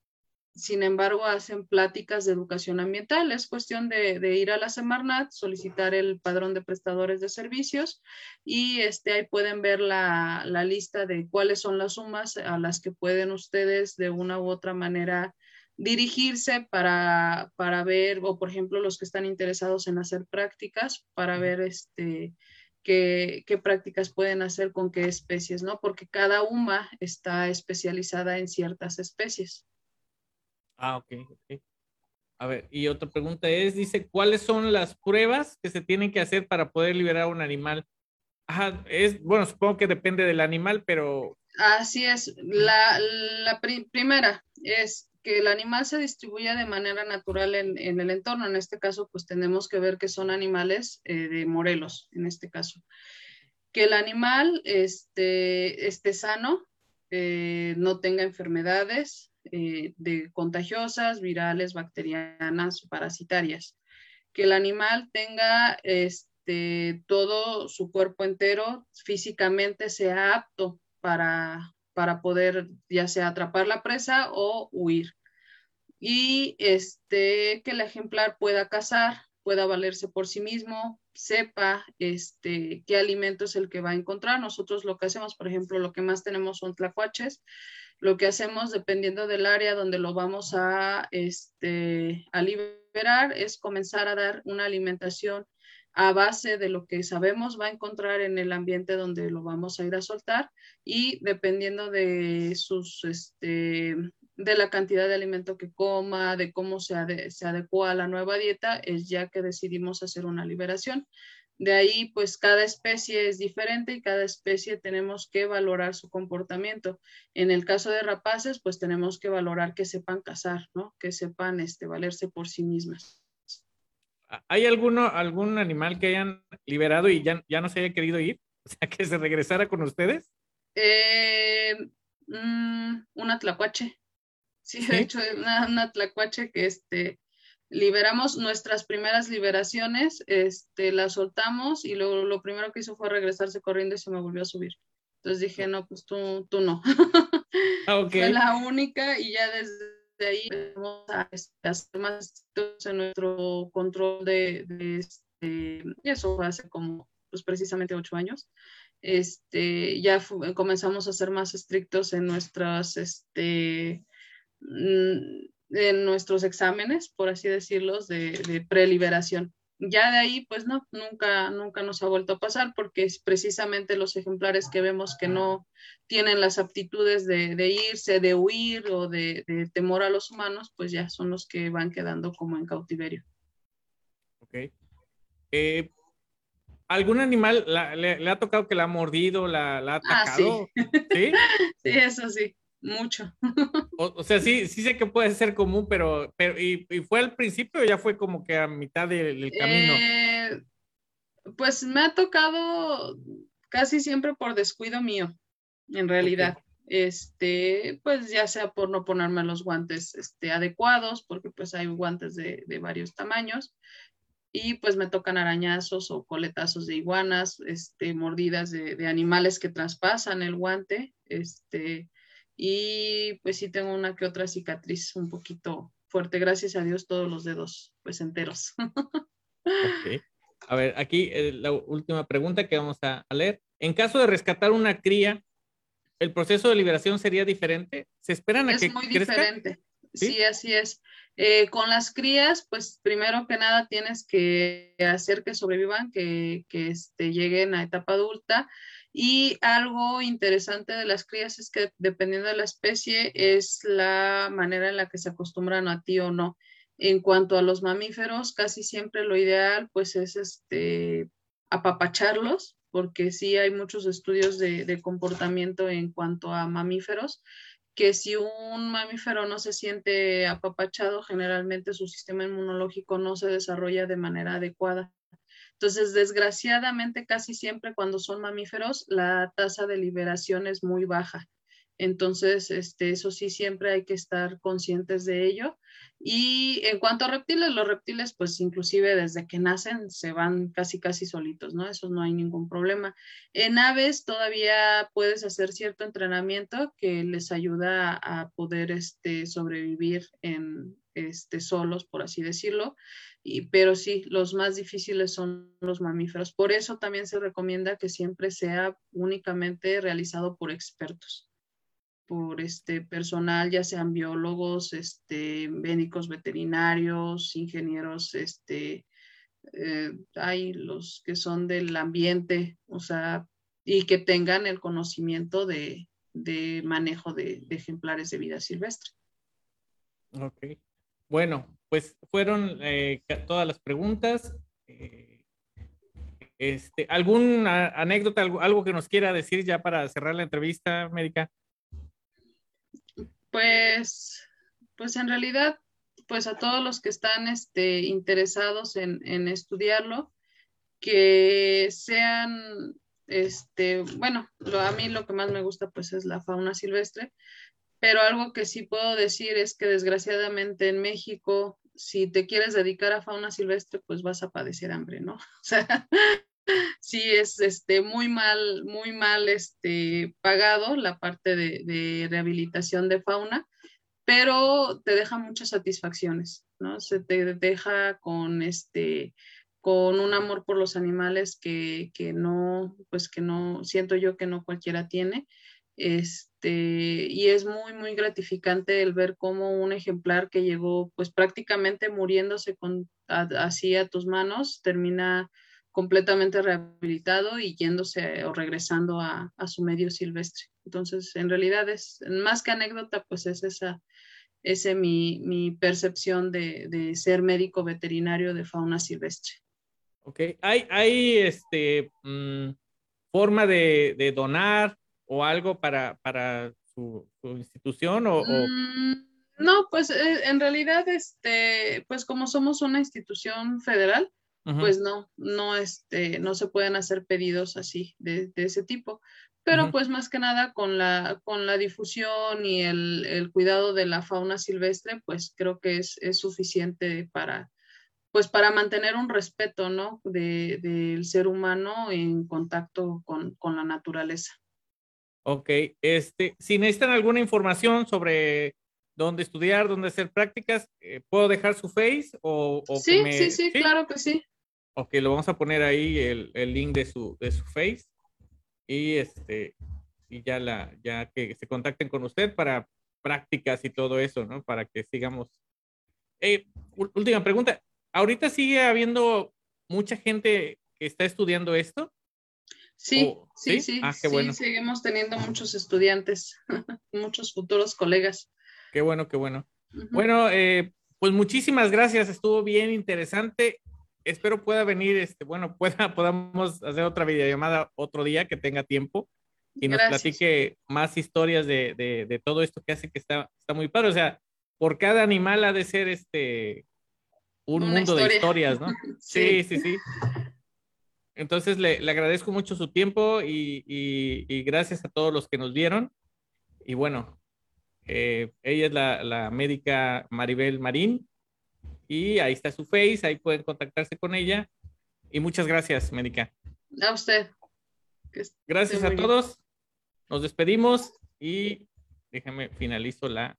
Speaker 2: sin embargo, hacen pláticas de educación ambiental. Es cuestión de, ir a la Semarnat, solicitar el padrón de prestadores de servicios y este, ahí pueden ver la, lista de cuáles son las sumas a las que pueden ustedes de una u otra manera dirigirse para, para ver, o por ejemplo, los que están interesados en hacer prácticas, para ver este, qué, qué, prácticas pueden hacer con qué especies, ¿no? Porque cada UMA está especializada en ciertas especies.
Speaker 1: Ah, ok. A ver, y otra pregunta es, dice, ¿cuáles son las pruebas que se tienen que hacer para poder liberar un animal? Ajá, es, bueno, supongo que depende del animal, pero...
Speaker 2: Así es. La, la primera es que el animal se distribuya de manera natural en, en, el entorno. En este caso, pues tenemos que ver que son animales eh, de Morelos, en este caso. Que el animal este, esté sano, eh, no tenga enfermedades, eh, de contagiosas, virales, bacterianas, parasitarias. Que el animal tenga este, todo su cuerpo entero, físicamente sea apto para, para poder ya sea atrapar la presa o huir. Y este, que el ejemplar pueda cazar, pueda valerse por sí mismo, sepa este, qué alimento es el que va a encontrar. Nosotros lo que hacemos, por ejemplo, lo que más tenemos son tlacuaches, lo que hacemos, dependiendo del área donde lo vamos a, este, a liberar, es comenzar a dar una alimentación a base de lo que sabemos va a encontrar en el ambiente donde lo vamos a ir a soltar y dependiendo de sus, este, de la cantidad de alimento que coma, de cómo se adecua a la nueva dieta, es ya que decidimos hacer una liberación. De ahí, pues cada especie es diferente y cada especie tenemos que valorar su comportamiento. En el caso de rapaces, pues tenemos que valorar que sepan cazar, ¿no? Que sepan este, valerse por sí mismas.
Speaker 1: ¿Hay alguno, algún animal que hayan liberado y ya, ya no se haya querido ir? O sea, que se regresara con ustedes.
Speaker 2: Eh, mm, una tlacuache. Sí, de hecho, una, una tlacuache que este, liberamos nuestras primeras liberaciones, este, la soltamos y luego lo primero que hizo fue regresarse corriendo y se me volvió a subir. Entonces dije, no, pues tú, tú no.
Speaker 1: Ah,
Speaker 2: Fue la única y ya desde ahí empezamos a este, hacer más en nuestro control de, de este, eso fue hace como, pues precisamente ocho años. Este, ya comenzamos a ser más estrictos en nuestras, este, mm, en nuestros exámenes, por así decirlos, de, de preliberación. Ya de ahí, pues no, nunca, nunca nos ha vuelto a pasar porque es precisamente los ejemplares que vemos que no tienen las aptitudes de, de irse, de huir o de, de, temor a los humanos, pues ya son los que van quedando como en cautiverio.
Speaker 1: Ok. Eh, ¿Algún animal la, le, le, ha tocado que la ha mordido, la, la ha atacado?
Speaker 2: Ah, sí. ¿Sí? sí, eso sí mucho.
Speaker 1: O, o, sea, sí, sí sé que puede ser común, pero, pero ¿y, y fue al principio o ya fue como que a mitad del, del camino?
Speaker 2: Eh, pues me ha tocado casi siempre por descuido mío, en realidad. Este, pues ya sea por no ponerme los guantes este, adecuados, porque pues hay guantes de, de varios tamaños, y pues me tocan arañazos o coletazos de iguanas, este, mordidas de, de animales que traspasan el guante, este, y pues sí tengo una que otra cicatriz un poquito fuerte, gracias a Dios todos los dedos pues enteros.
Speaker 1: okay. A ver, aquí eh, la última pregunta que vamos a, a, leer. En caso de rescatar una cría, ¿el proceso de liberación sería diferente? ¿Se esperan a
Speaker 2: es
Speaker 1: que
Speaker 2: muy
Speaker 1: crezca?
Speaker 2: diferente. ¿Sí? ¿Sí? así es. Eh, con las crías, pues primero que nada tienes que hacer que sobrevivan, que, que este, lleguen a etapa adulta. Y algo interesante de las crías es que dependiendo de la especie es la manera en la que se acostumbran a ti o no. En cuanto a los mamíferos, casi siempre lo ideal pues es este apapacharlos, porque sí hay muchos estudios de, de comportamiento en cuanto a mamíferos, que si un mamífero no se siente apapachado, generalmente su sistema inmunológico no se desarrolla de manera adecuada. Entonces, desgraciadamente, casi siempre cuando son mamíferos, la tasa de liberación es muy baja. Entonces, este, eso sí, siempre hay que estar conscientes de ello. Y en cuanto a reptiles, los reptiles, pues inclusive desde que nacen se van casi, casi solitos, ¿no? Eso no hay ningún problema. En aves todavía puedes hacer cierto entrenamiento que les ayuda a poder este, sobrevivir en, este, solos, por así decirlo. Y, pero sí, los más difíciles son los mamíferos. Por eso también se recomienda que siempre sea únicamente realizado por expertos, por este personal, ya sean biólogos, este, médicos veterinarios, ingenieros, este, eh, hay los que son del ambiente, o sea, y que tengan el conocimiento de, de manejo de, de, ejemplares de vida silvestre.
Speaker 1: Ok. Bueno, pues fueron eh, todas las preguntas. Eh, este, ¿Alguna anécdota, algo, que nos quiera decir ya para cerrar la entrevista, médica?
Speaker 2: Pues, pues en realidad, pues a todos los que están este, interesados en, en estudiarlo, que sean, este, bueno, a mí lo que más me gusta pues es la fauna silvestre, pero algo que sí puedo decir es que desgraciadamente en México, si te quieres dedicar a fauna silvestre, pues vas a padecer hambre, ¿no? O sea, sí es este, muy mal, muy mal este, pagado la parte de, rehabilitación de fauna, pero te deja muchas satisfacciones, ¿no? Se te deja con este con un amor por los animales que, que no, pues que no, siento yo que no cualquiera tiene. Este, y es muy, muy gratificante el ver cómo un ejemplar que llegó pues prácticamente muriéndose con, a, así a tus manos termina completamente rehabilitado y yéndose o regresando a, a, su medio silvestre. Entonces, en realidad es más que anécdota, pues es esa, ese mi, mi percepción de, de, ser médico veterinario de fauna silvestre.
Speaker 1: Ok, hay, hay este, mmm, forma de, de donar o algo para, para su, su institución o, o...
Speaker 2: Mm, no, pues eh, en realidad, este, pues como somos una institución federal, uh -huh. pues no, no, este, no se pueden hacer pedidos así de, de, ese tipo. pero pues más que nada con la, con la difusión y el, el cuidado de la fauna silvestre, pues creo que es, es suficiente para, pues para mantener un respeto, ¿no? De, del ser humano en contacto con, con, la naturaleza.
Speaker 1: Ok, este, si necesitan alguna información sobre dónde estudiar, dónde hacer prácticas, eh, ¿puedo dejar su face o, o
Speaker 2: sí, sí, sí, claro que sí.
Speaker 1: Ok, lo vamos a poner ahí el, el link de su, de su face y este y ya la ya que se contacten con usted para prácticas y todo eso, ¿no? Para que sigamos. Eh, última pregunta. ¿Ahorita sigue habiendo mucha gente que está estudiando esto?
Speaker 2: Sí, sí, sí, ah, sí, bueno. seguimos teniendo muchos estudiantes, muchos futuros colegas.
Speaker 1: Qué bueno, qué bueno. Bueno, eh, pues muchísimas gracias, estuvo bien interesante espero pueda venir, este, bueno, pueda, podamos hacer otra videollamada otro día que tenga tiempo y nos platique más historias de, de, todo esto que hace que está, está muy padre. O sea, por cada animal ha de ser este un mundo de historias, ¿no? sí, sí, sí. Entonces le, le, agradezco mucho su tiempo y, y, gracias a todos los que nos vieron. Y bueno, eh, ella es la, la médica Maribel Marín y ahí está su face, ahí pueden contactarse con ella. Y muchas gracias, Médica.
Speaker 2: A usted.
Speaker 1: Gracias a todos. Nos despedimos y déjame finalizo la